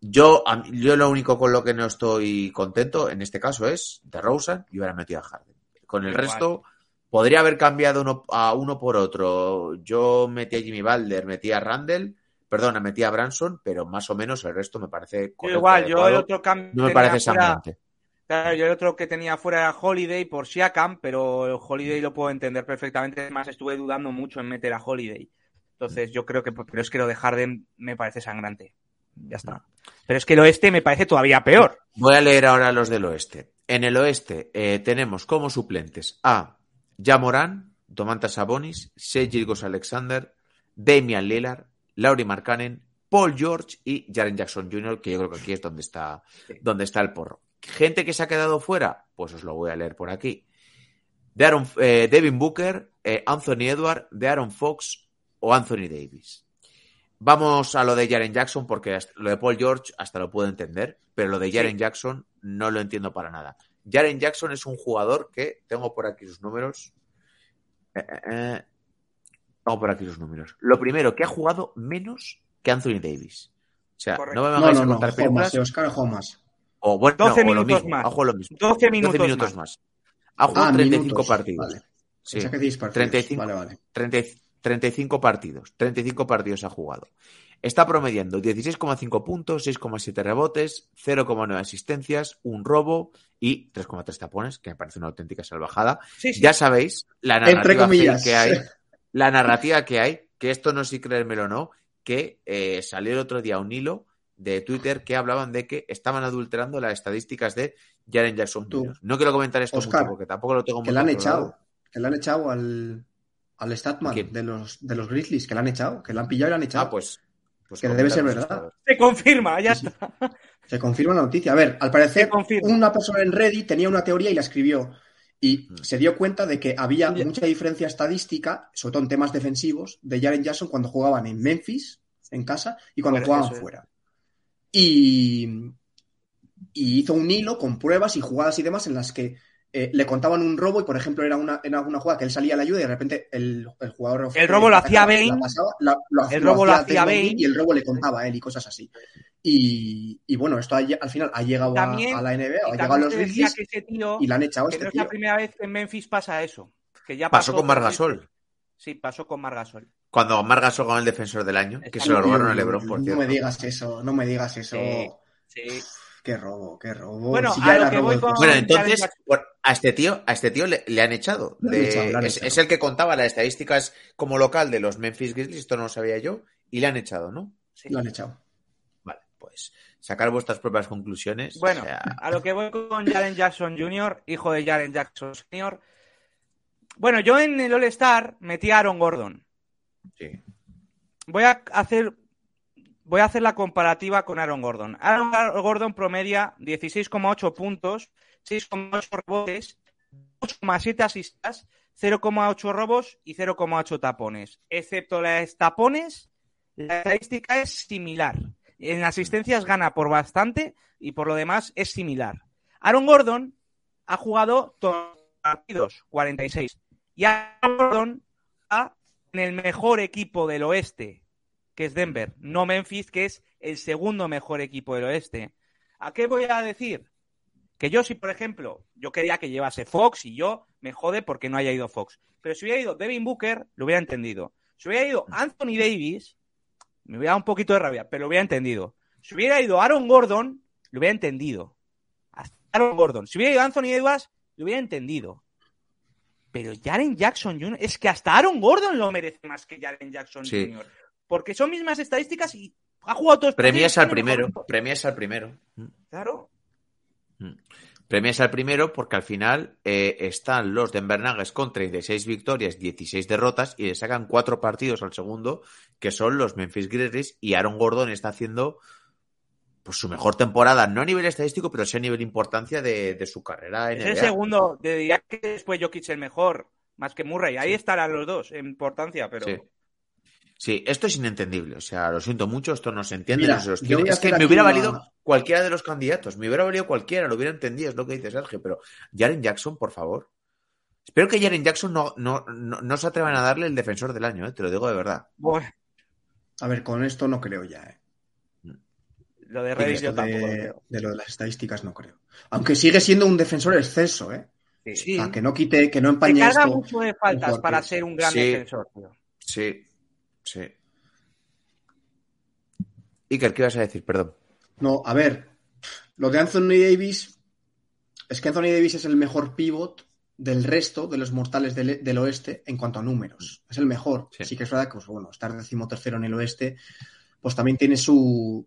Yo, mí- yo lo único con lo que no estoy contento en este caso es de Rosen y hubiera metido a Harden. Con el Igual. resto, podría haber cambiado uno, a uno por otro. Yo metí a Jimmy Balder, metí a Randall, perdona, metí a Branson, pero más o menos el resto me parece correcto, igual, yo el otro cambio No me parece sangrante. Claro, yo el otro que tenía fuera era Holiday por Siakam, pero Holiday lo puedo entender perfectamente. Además, estuve dudando mucho en meter a Holiday. Entonces, yo creo que, pero es que lo de Harden me parece sangrante. Ya está. Pero es que el oeste me parece todavía peor. Voy a leer ahora los del oeste. En el oeste eh, tenemos como suplentes a Jamoran, Domantas Sabonis, Shea Gilgos Alexander, Damian Lillard, Laurie Markkanen, Paul George y Jaren Jackson Jr., que yo creo que aquí es donde está, donde está el porro. Gente que se ha quedado fuera, pues os lo voy a leer por aquí. De Aaron, eh, Devin Booker, eh, Anthony Edward, de Aaron Fox o Anthony Davis. Vamos a lo de Jaren Jackson, porque lo de Paul George hasta lo puedo entender, pero lo de Jaren Jackson no lo entiendo para nada. Jaren Jackson es un jugador que, tengo por aquí sus números. Eh, eh, eh. Tengo por aquí sus números. Lo primero, que ha jugado menos que Anthony Davis. O sea, Correcto. no me No, vengáis no, a no. contar más, películas. de Oscar ha jugado más. O bueno, 12 no, o minutos mismo, más. Ha jugado lo mismo. 12 minutos, 12 minutos más. más. Ha jugado Ah, 35 minutos. partidos. Vale. Sí. Que 10 partidos. 35. Vale, vale. 30 35 partidos. 35 partidos ha jugado. Está promediando 16,5 puntos, 6,7 rebotes, 0,9 asistencias, un robo y 3,3 tapones, que me parece una auténtica salvajada. Sí, sí. Ya sabéis la narrativa que hay, la narrativa que hay, que esto no sé si creérmelo o no, que eh, salió el otro día un hilo de Twitter que hablaban de que estaban adulterando las estadísticas de Jaren Jackson Tú. No quiero comentar esto Oscar, mucho porque tampoco lo tengo muy Que le han echado. Que le han echado al, al Statman de los, de los Grizzlies. Que le han echado. Que le han pillado y le han echado. Ah, pues. Pues Que debe ser verdad. Se confirma, ya Sí, sí. está. Se confirma la noticia. A ver, al parecer, una persona en Reddit tenía una teoría y la escribió. Y Mm. se dio cuenta de que había mucha diferencia estadística, sobre todo en temas defensivos, de Jaren Jackson cuando jugaban en Memphis, en casa, y cuando jugaban eso fuera. Y, y hizo un hilo con pruebas y jugadas y demás en las que eh, le contaban un robo y, por ejemplo, era una, era una jugada que él salía a la ayuda y de repente el, el jugador... El robo lo hacía Bane. la la- El robo lo hacía Bane. Y el robo le contaba a él y cosas así. Y, y bueno, esto ha al final ha llegado a, También- a la NBA, ha Y llegado a los Grizzlies y le han echado que este no es tío. la primera vez que en Memphis pasa eso. Que ya Pasó con Margasol. Sí, pasó con Margasol. Cuando Margasol ganó el defensor del año, que se lo robaron a Lebron, por no cierto. me digas eso, no me digas eso. Sí, sí. Qué robo, qué robo. Bueno, Si a ya lo era que robo voy con-. Bueno, entonces, a este tío, a este tío le, le han echado. Le han De- echado, le han es, echado. es el que contaba las estadísticas como local de los Memphis Grizzlies, esto no lo sabía yo, y le han echado, ¿no? sí. Lo han echado. Vale, pues sacar vuestras propias conclusiones. Bueno, o sea, a lo que voy con Jaren Jackson Jr., hijo de Jaren Jackson Sr. Bueno, yo en el All-Star metí a Aaron Gordon. sí. Voy a hacer voy a hacer la comparativa con Aaron Gordon. Aaron Gordon promedia 16,8 puntos, 6,8 rebotes, 2,7 asistas, 0,8 robos y 0,8 tapones. Excepto las tapones, la estadística es similar. En asistencias gana por bastante y por lo demás es similar. Aaron Gordon ha jugado partidos, 46. Y Aaron Gordon está en el mejor equipo del oeste, que es Denver, no Memphis, que es el segundo mejor equipo del oeste. ¿A qué voy a decir? Que yo, si por ejemplo, yo quería que llevase Fox y yo me jode porque no haya ido Fox. Pero si hubiera ido Devin Booker, lo hubiera entendido. Si hubiera ido Anthony Davis, me hubiera dado un poquito de rabia, pero lo hubiera entendido. Si hubiera ido Aaron Gordon, lo hubiera entendido. Hasta Aaron Gordon. Si hubiera ido Anthony Edwards, lo hubiera entendido. Pero Jaren Jackson Jr. es que hasta Aaron Gordon lo merece más que Jaren Jackson Sí. Jr. Porque son mismas estadísticas y ha jugado todos los Premias al primero, premias al primero. Claro. Premias al primero porque al final eh, están los Denver Nuggets con 36 victorias, 16 derrotas y le sacan cuatro partidos al segundo, que son los Memphis Grizzlies y Aaron Gordon está haciendo pues su mejor temporada, no a nivel estadístico, pero sí a nivel importancia de, de su carrera en Es el segundo, diría que después Jokic el mejor, más que Murray. Ahí Sí. estarán los dos en importancia, pero... Sí. Sí, esto es inentendible. O sea, lo siento mucho, esto no se entiende, Mira, no se los tiene. Es que me hubiera una- valido cualquiera de los candidatos, me hubiera valido cualquiera, lo hubiera entendido, es lo que dice Sergio, pero Jaren Jackson, por favor. Espero que Jaren Jackson no, no, no, no se atrevan a darle el defensor del año, eh, te lo digo de verdad. Buah, A ver, con esto no creo ya, ¿eh? lo de yo tampoco lo de, creo. de lo de las estadísticas no creo. Aunque sigue siendo un defensor exceso, ¿eh? Sí. O sea, que no quite, que no empañe carga esto. mucho de faltas para ser un gran Sí. defensor, tío. sí, sí. Iker, ¿qué ibas a decir? Perdón. No, a ver, lo de Anthony Davis es que Anthony Davis es el mejor pivot del resto de los mortales del, del oeste en cuanto a números. Es el mejor. Sí. Sí, que es verdad que, pues, bueno, estar decimotercero en el oeste, pues también tiene su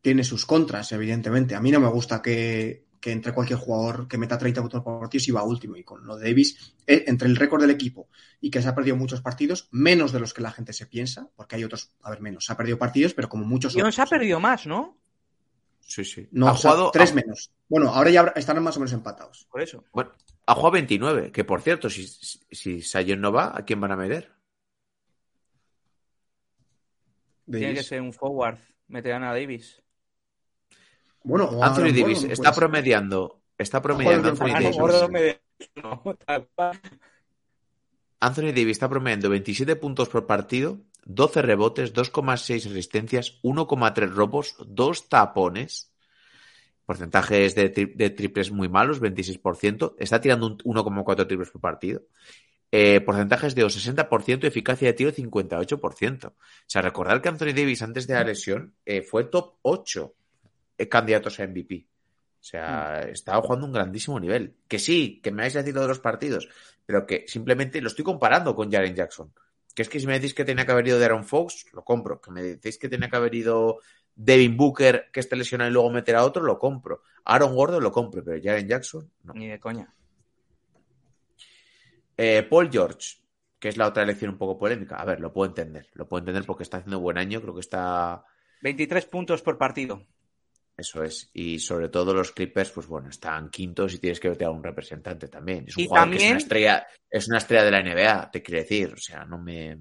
tiene sus contras, evidentemente. A mí no me gusta que, que entre cualquier jugador que meta 30 puntos por partido si va último. Y con lo de Davis, eh, entre el récord del equipo y que se ha perdido muchos partidos, menos de los que la gente se piensa, porque hay otros, a ver, menos. Se ha perdido partidos, pero como muchos Y se ha perdido más, ¿no? Sí, sí. No, ha o sea, jugado tres menos. Bueno, ahora ya estarán más o menos empatados. Por eso. Bueno, ha jugado 29, que por cierto, si, si, no va, ¿a quién van a meter? Davis. Tiene que ser un forward. Meterán a Davis. Bueno, o Anthony Aaron Davis está promediando, está promediando Joder, Anthony Davis. Anthony Davis está promediando 27 puntos por partido, 12 rebotes, 2,6 asistencias, 1,3 robos, 2 tapones. Porcentajes de, tri- de triples muy malos, 26%. Está tirando un 1,4 triples por partido. Eh, porcentajes de 60%, eficacia de tiro 58%. O sea, recordar que Anthony Davis antes de la lesión eh, fue top 8 eh, candidatos a MVP. O sea, estaba jugando un grandísimo nivel. Que sí, que me decir lo de los partidos, pero que simplemente lo estoy comparando con Jaren Jackson. Que es que si me decís que tenía que haber ido de Aaron Fox, lo compro. Que me decís que tenía que haber ido Devin Booker, que esté lesionado y luego meter a otro, lo compro. Aaron Gordon lo compro, pero Jaren Jackson, no. Ni de coña. Eh, Paul George, que es la otra elección un poco polémica. A ver, lo puedo entender. Lo puedo entender porque está haciendo buen año. Creo que está 23 puntos por partido. Eso es. Y sobre todo los Clippers, pues bueno, están quintos y tienes que verte a un representante también. Es un Y jugador que es una estrella, es una estrella de la NBA, te quiero decir. O sea, no me.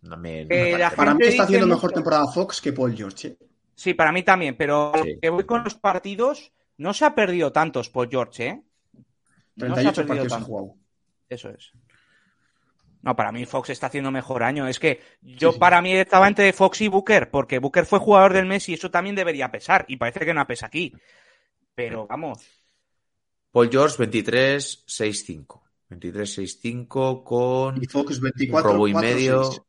No me, no me Eh, la. Para mí gente está haciendo mucho- mejor temporada Fox que Paul George. ¿eh? Sí, para mí también, pero Sí. que voy con los partidos, no se ha perdido tantos por George, ¿eh? No se ha 38 perdido partidos tanto. jugado. Eso es. No, para mí Fox está haciendo mejor año. Es que yo Sí, sí. para mí estaba entre Fox y Booker, porque Booker fue jugador del mes y eso también debería pesar. Y parece que no pesa aquí. Pero vamos, Paul George, 23, 6-5. 23, 6-5 con Y Fox un 24, robo y 4, medio. 6.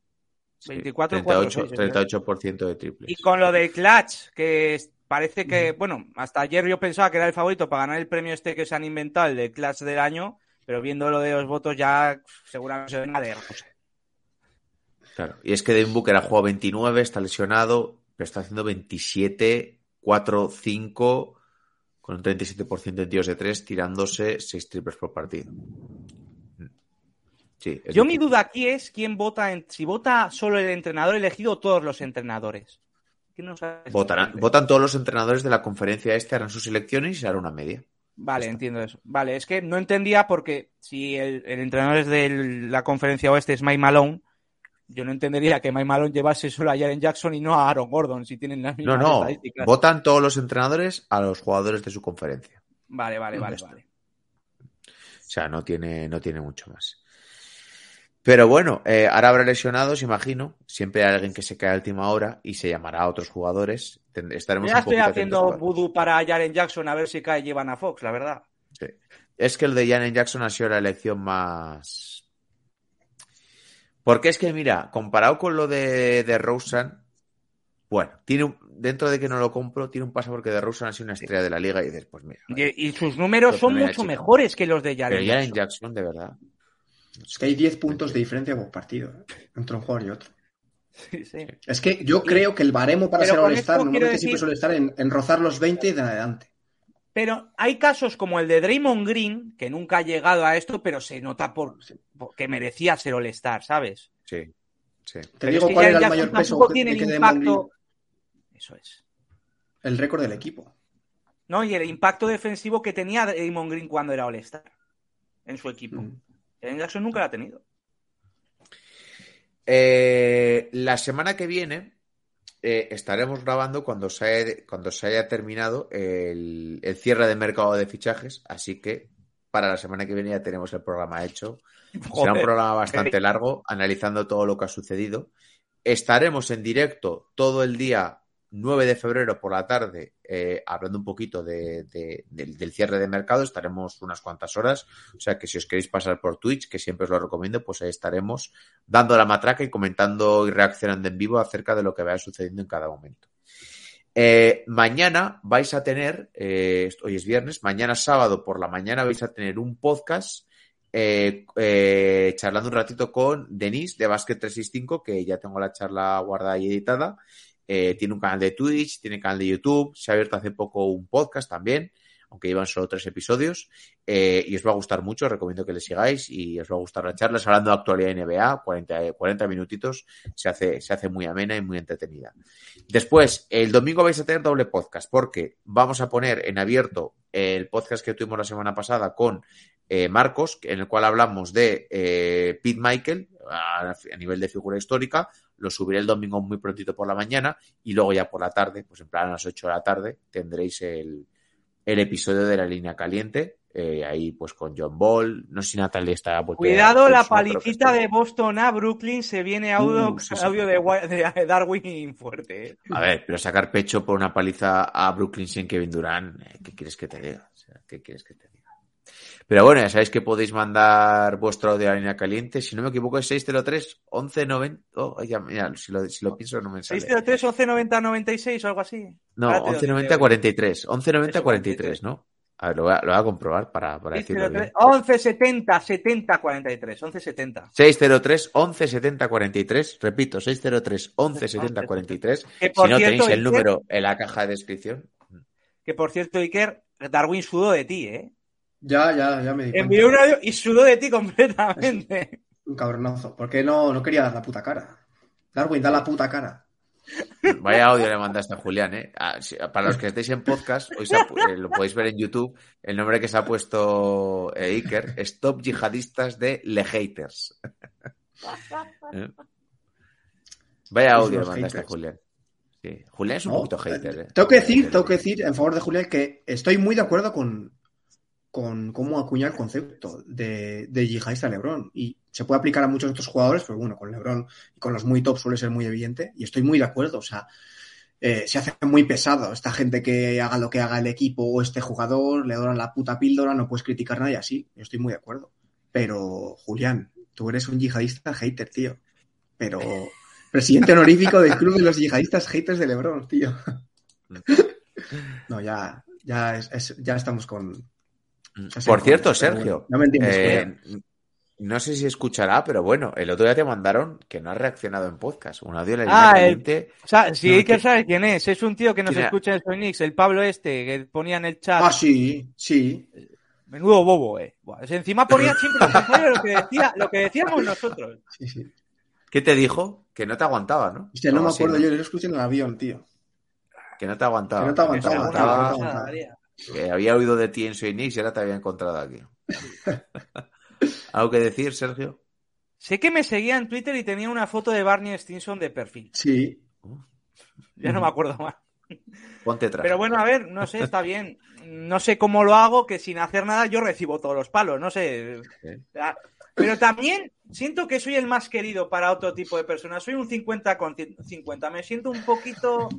Sí, 24, 38, 4, 38% de triples. Y con lo del clutch, que parece que, bueno, hasta ayer yo pensaba que era el favorito para ganar el premio este que se han inventado, el de clutch del año, pero viendo lo de los votos ya seguramente se ven a de Rosa. Claro. Y es que Devin Booker ha jugado 29, está lesionado, pero está haciendo 27, 4, 5, con un 37% en tiros de 3, tirándose 6 triples por partido. Sí, Yo mi duda aquí es quién vota, en- si vota solo el entrenador elegido o todos los entrenadores. ¿Quién no? Votarán- votan todos los entrenadores de la conferencia este, harán sus elecciones y se hará una media. Vale, está. entiendo eso. Vale, es que no entendía porque si el, el entrenador es de la conferencia oeste es Mike Malone, yo no entendería que Mike Malone llevase solo a Jaren Jackson y no a Aaron Gordon, si tienen las No, mismas no, estadísticas. votan todos los entrenadores a los jugadores de su conferencia. Vale, vale, vale, vale. O sea, no tiene, no tiene mucho más. Pero bueno, eh, ahora habrá lesionados, imagino. Siempre hay alguien que se cae a última hora y se llamará a otros jugadores. Estaremos Ya un estoy haciendo voodoo para Jaren Jackson a ver si cae y llevan a Fox, la verdad. Sí. Es que el de Janet Jackson ha sido la elección más. Porque es que, mira, comparado con lo de, de Rosen, bueno, tiene un- dentro de que no lo compro, tiene un paso porque de Rosen ha sido una estrella de la liga y dices, pues mira. vale. Y, y sus números Pues son mucho mejores que los de Pero Jaren Jaren Jackson. Jackson, de verdad. Es que hay 10 puntos de diferencia por partido ¿eh? entre un jugador y otro. Sí, sí. Es que yo creo que el baremo para Pero ser All-Star normalmente siempre decir- suele estar en, en rozar los 20 y de adelante. Pero hay casos como el de Draymond Green, que nunca ha llegado a esto, pero se nota por, que merecía ser All-Star, ¿sabes? Sí, sí. Te Pero digo es que cuál ya- era el mayor tampoco peso que, tiene el que impacto. Eso es. El récord del equipo. ¿no? Y el impacto defensivo que tenía Draymond Green cuando era All-Star en su equipo. Mm. En Jackson nunca lo ha tenido. Eh, la semana que viene eh, estaremos grabando cuando se haya, cuando se haya terminado el, el cierre de mercado de fichajes, así que para la semana que viene ya tenemos el programa hecho. Será un programa bastante largo, analizando todo lo que ha sucedido. Estaremos en directo todo el día 9 de febrero por la tarde, eh, hablando un poquito de- de- del, del cierre de mercado. Estaremos unas cuantas horas. O sea que si os queréis pasar por Twitch, que siempre os lo recomiendo, pues ahí estaremos dando la matraca y comentando y reaccionando en vivo acerca de lo que vaya sucediendo en cada momento. Eh, mañana vais a tener, eh, hoy es viernes, mañana sábado por la mañana vais a tener un podcast eh, eh, charlando un ratito con Denise de Basket 365, que ya tengo la charla guardada y editada. Eh, tiene un canal de Twitch, tiene canal de YouTube, se ha abierto hace poco un podcast también, aunque llevan solo tres episodios, eh, y os va a gustar mucho, os recomiendo que le sigáis y os va a gustar la charla, hablando de actualidad NBA, 40, 40 minutitos, se hace, se hace muy amena y muy entretenida. Después, el domingo vais a tener doble podcast, porque vamos a poner en abierto el podcast que tuvimos la semana pasada con eh, Marcos, en el cual hablamos de eh, Pete Michael a, a nivel de figura histórica. Lo subiré el domingo muy prontito por la mañana y luego ya por la tarde, pues en plan a las 8 de la tarde, tendréis el, el episodio de la línea caliente. eh, ahí pues con John Ball. No sé si Natalie está. Cuidado la palicita de Boston a Brooklyn, se viene audio, Uh, sí, sí. audio de, Darwin fuerte. ¿eh? A ver, pero sacar pecho por una paliza a Brooklyn sin Kevin Durant, eh, ¿qué quieres que te diga? O sea, ¿qué quieres que te diga? Pero bueno, ya sabéis que podéis mandar vuestro audio a la línea caliente. Si no me equivoco, es 603 1190. Oh, ya, mira, si lo, si lo pienso, no me sale. 603 11 90 96 o algo así. No, Ahora te lo 1190 digo. 43. 1190 Eso, 43, ¿no? A ver, lo voy a, lo voy a comprobar para, para decirlo 603 bien. 11 70 70 43 11 70 603 11 70 43. Repito, 603 11 70 43. Que Si por no cierto, tenéis el número en la caja de descripción. Que por cierto, Iker, Darwin sudó de ti, ¿eh? Ya, ya, ya me di cuenta. Envió un audio y sudó de ti completamente. Un cabronazo. Porque no, no quería dar la puta cara. Darwin, da la puta cara. Vaya audio le mandaste a Julián, ¿eh? Ah, para los que estéis en podcast, hoy se ha pu- eh, lo podéis ver en YouTube. El nombre que se ha puesto eh, Iker es Top Yihadistas de Le Haters. ¿Eh? Vaya audio le mandaste a. Julián. Sí. Julián es un No, poquito hater, ¿eh? Tengo que decir, tengo que decir en favor de Julián que estoy muy de acuerdo con, con cómo acuña el concepto de, de yihadista Lebron. Y se puede aplicar a muchos otros jugadores, pero bueno, con Lebron y con los muy top suele ser muy evidente. Y estoy muy de acuerdo. O sea, eh, se hace muy pesado esta gente que haga lo que haga el equipo o este jugador, le doran la puta píldora, no puedes criticar a nadie así. Yo estoy muy de acuerdo. Pero, Julián, tú eres un yihadista hater, tío. Pero presidente honorífico del club de los yihadistas haters de Lebron, tío. No, ya, ya, es- es- ya estamos con. Sé Por cierto, Sergio, bueno, no me entiendes, eh, no sé si escuchará, pero bueno, el otro día te mandaron que no has reaccionado en podcast. Un audio de la Ah, el-. O sea, sí, No, Iker que- sabe quién es. Es un tío que nos escucha en Soynix, el Pablo este, que ponía en el chat. Ah, sí, sí. Menudo bobo, eh. Buah, Encima ponía siempre lo que, decía, lo que decíamos nosotros. sí, sí. ¿Qué te dijo? Que no te aguantaba, ¿no? Hostia, no me así, acuerdo, ¿no? yo lo escuché en el avión, tío. Que no te aguantaba. Que no te aguantaba, Que, tío, aguantaba, que no te aguantaba. Que había oído de ti en Soy Nix y ahora te había encontrado aquí. ¿Algo que decir, Sergio? Sé que me seguía en Twitter y tenía una foto de Barney Stinson de perfil. Sí. Ya no me acuerdo más. Ponte traje. Pero bueno, a ver, no sé, está bien. No sé cómo lo hago, que sin hacer nada yo recibo todos los palos, no sé. Ah, Pero también siento que soy el más querido para otro tipo de personas. Soy un 50 con 50. Me siento un poquito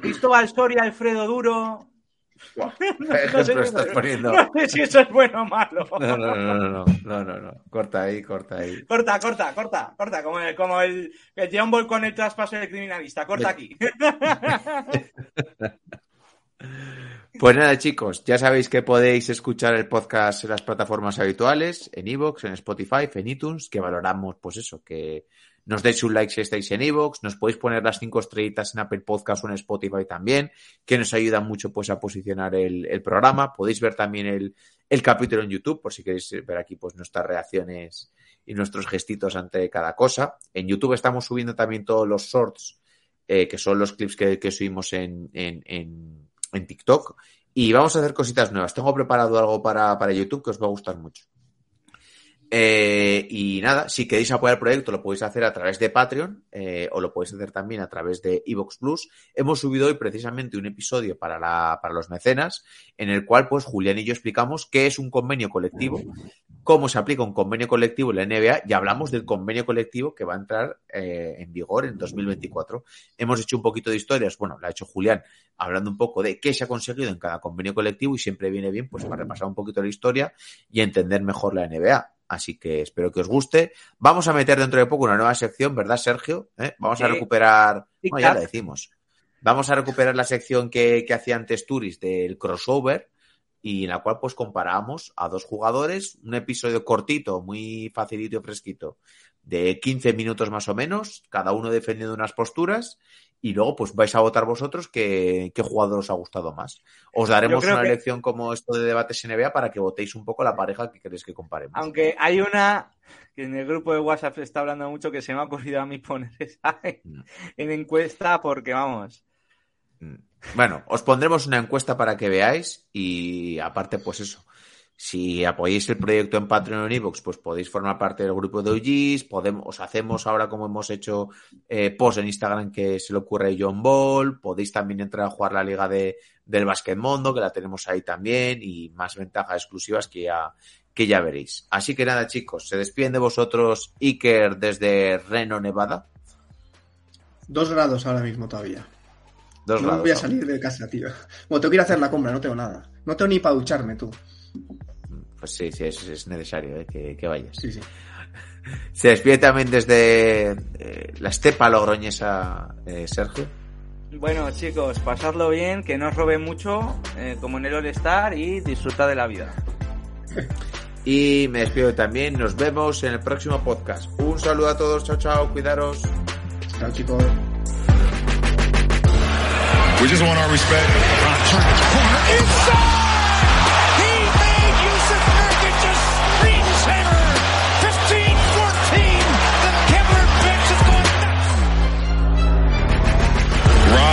Cristóbal Soria, Alfredo Duro. No, sé, estás poniendo- no sé si eso es bueno o malo. No, no, no, no, no. Corta ahí, corta ahí. Corta, corta, corta, corta, como el, como el, el John Ball con el traspaso del criminalista. Corta aquí. Pues nada, chicos, ya sabéis que podéis escuchar el podcast en las plataformas habituales, en Evox, en Spotify, en iTunes, que valoramos, pues eso, que nos deis un like si estáis en iVoox, nos podéis poner las cinco estrellitas en Apple Podcast o en Spotify también, que nos ayuda mucho pues a posicionar el, el programa. Podéis ver también el, el, capítulo en YouTube, por si queréis ver aquí pues nuestras reacciones y nuestros gestitos ante cada cosa. En YouTube estamos subiendo también todos los shorts, eh, que son los clips que, que subimos en, en, en, en, TikTok. Y vamos a hacer cositas nuevas. Tengo preparado algo para, para YouTube que os va a gustar mucho. Eh, y nada, si queréis apoyar el proyecto, lo podéis hacer a través de Patreon eh, o lo podéis hacer también a través de Evox Plus. Hemos subido hoy precisamente un episodio para, la, para los mecenas, en el cual, pues, Julián y yo explicamos qué es un convenio colectivo, cómo se aplica un convenio colectivo en la NBA y hablamos del convenio colectivo que va a entrar eh, en vigor en 2024. Hemos hecho un poquito de historias, bueno, la ha hecho Julián, hablando un poco de qué se ha conseguido en cada convenio colectivo y siempre viene bien, pues, para repasar un poquito la historia y entender mejor la NBA. Así que espero que os guste. Vamos a meter dentro de poco una nueva sección, ¿verdad, Sergio? ¿Eh? Vamos a recuperar. Bueno, ya lo decimos. Vamos a recuperar la sección que, que hacía antes Turis del crossover y en la cual pues comparamos a dos jugadores, un episodio cortito, muy facilito y fresquito, de 15 minutos más o menos, cada uno defendiendo unas posturas y luego pues vais a votar vosotros qué, qué jugador os ha gustado más. Os daremos una que... elección como esto de debates NBA para que votéis un poco la pareja que queréis que comparemos. Aunque hay una que en el grupo de WhatsApp se está hablando mucho que se me ha ocurrido a mí poner esa en, en encuesta porque vamos. Bueno, os pondremos una encuesta para que veáis y aparte pues eso. Si apoyáis el proyecto en Patreon o en Evox, pues podéis formar parte del grupo de OGs, podemos, os hacemos ahora como hemos hecho eh, post en Instagram que se le ocurre a John Ball, podéis también entrar a jugar la liga de, del Basket Mundo, que la tenemos ahí también, y más ventajas exclusivas que ya, que ya veréis. Así que nada, chicos, se despiden de vosotros Iker desde Reno, Nevada. Dos grados ahora mismo todavía. Dos no grados, voy a salir de casa, tío. Bueno, tengo que ir a hacer la compra, no tengo nada. No tengo ni para ducharme, tú. Pues sí, sí, es, es necesario ¿eh? que, que, vayas. Sí, sí. Se despide también desde eh, la estepa logroñesa, eh, Sergio. Bueno, chicos, pasadlo bien, que no os robe mucho, eh, como en el All-Star, y disfrutad de la vida. Y me despido también. Nos vemos en el próximo podcast. Un saludo a todos. Chao, chao. Cuidaros. Chao, chicos. We just want our respect.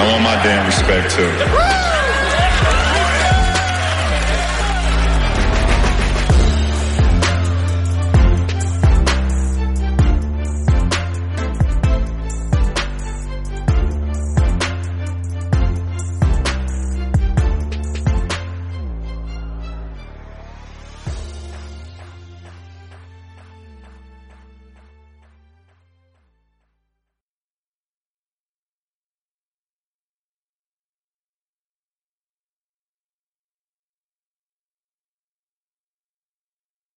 I want my damn respect too.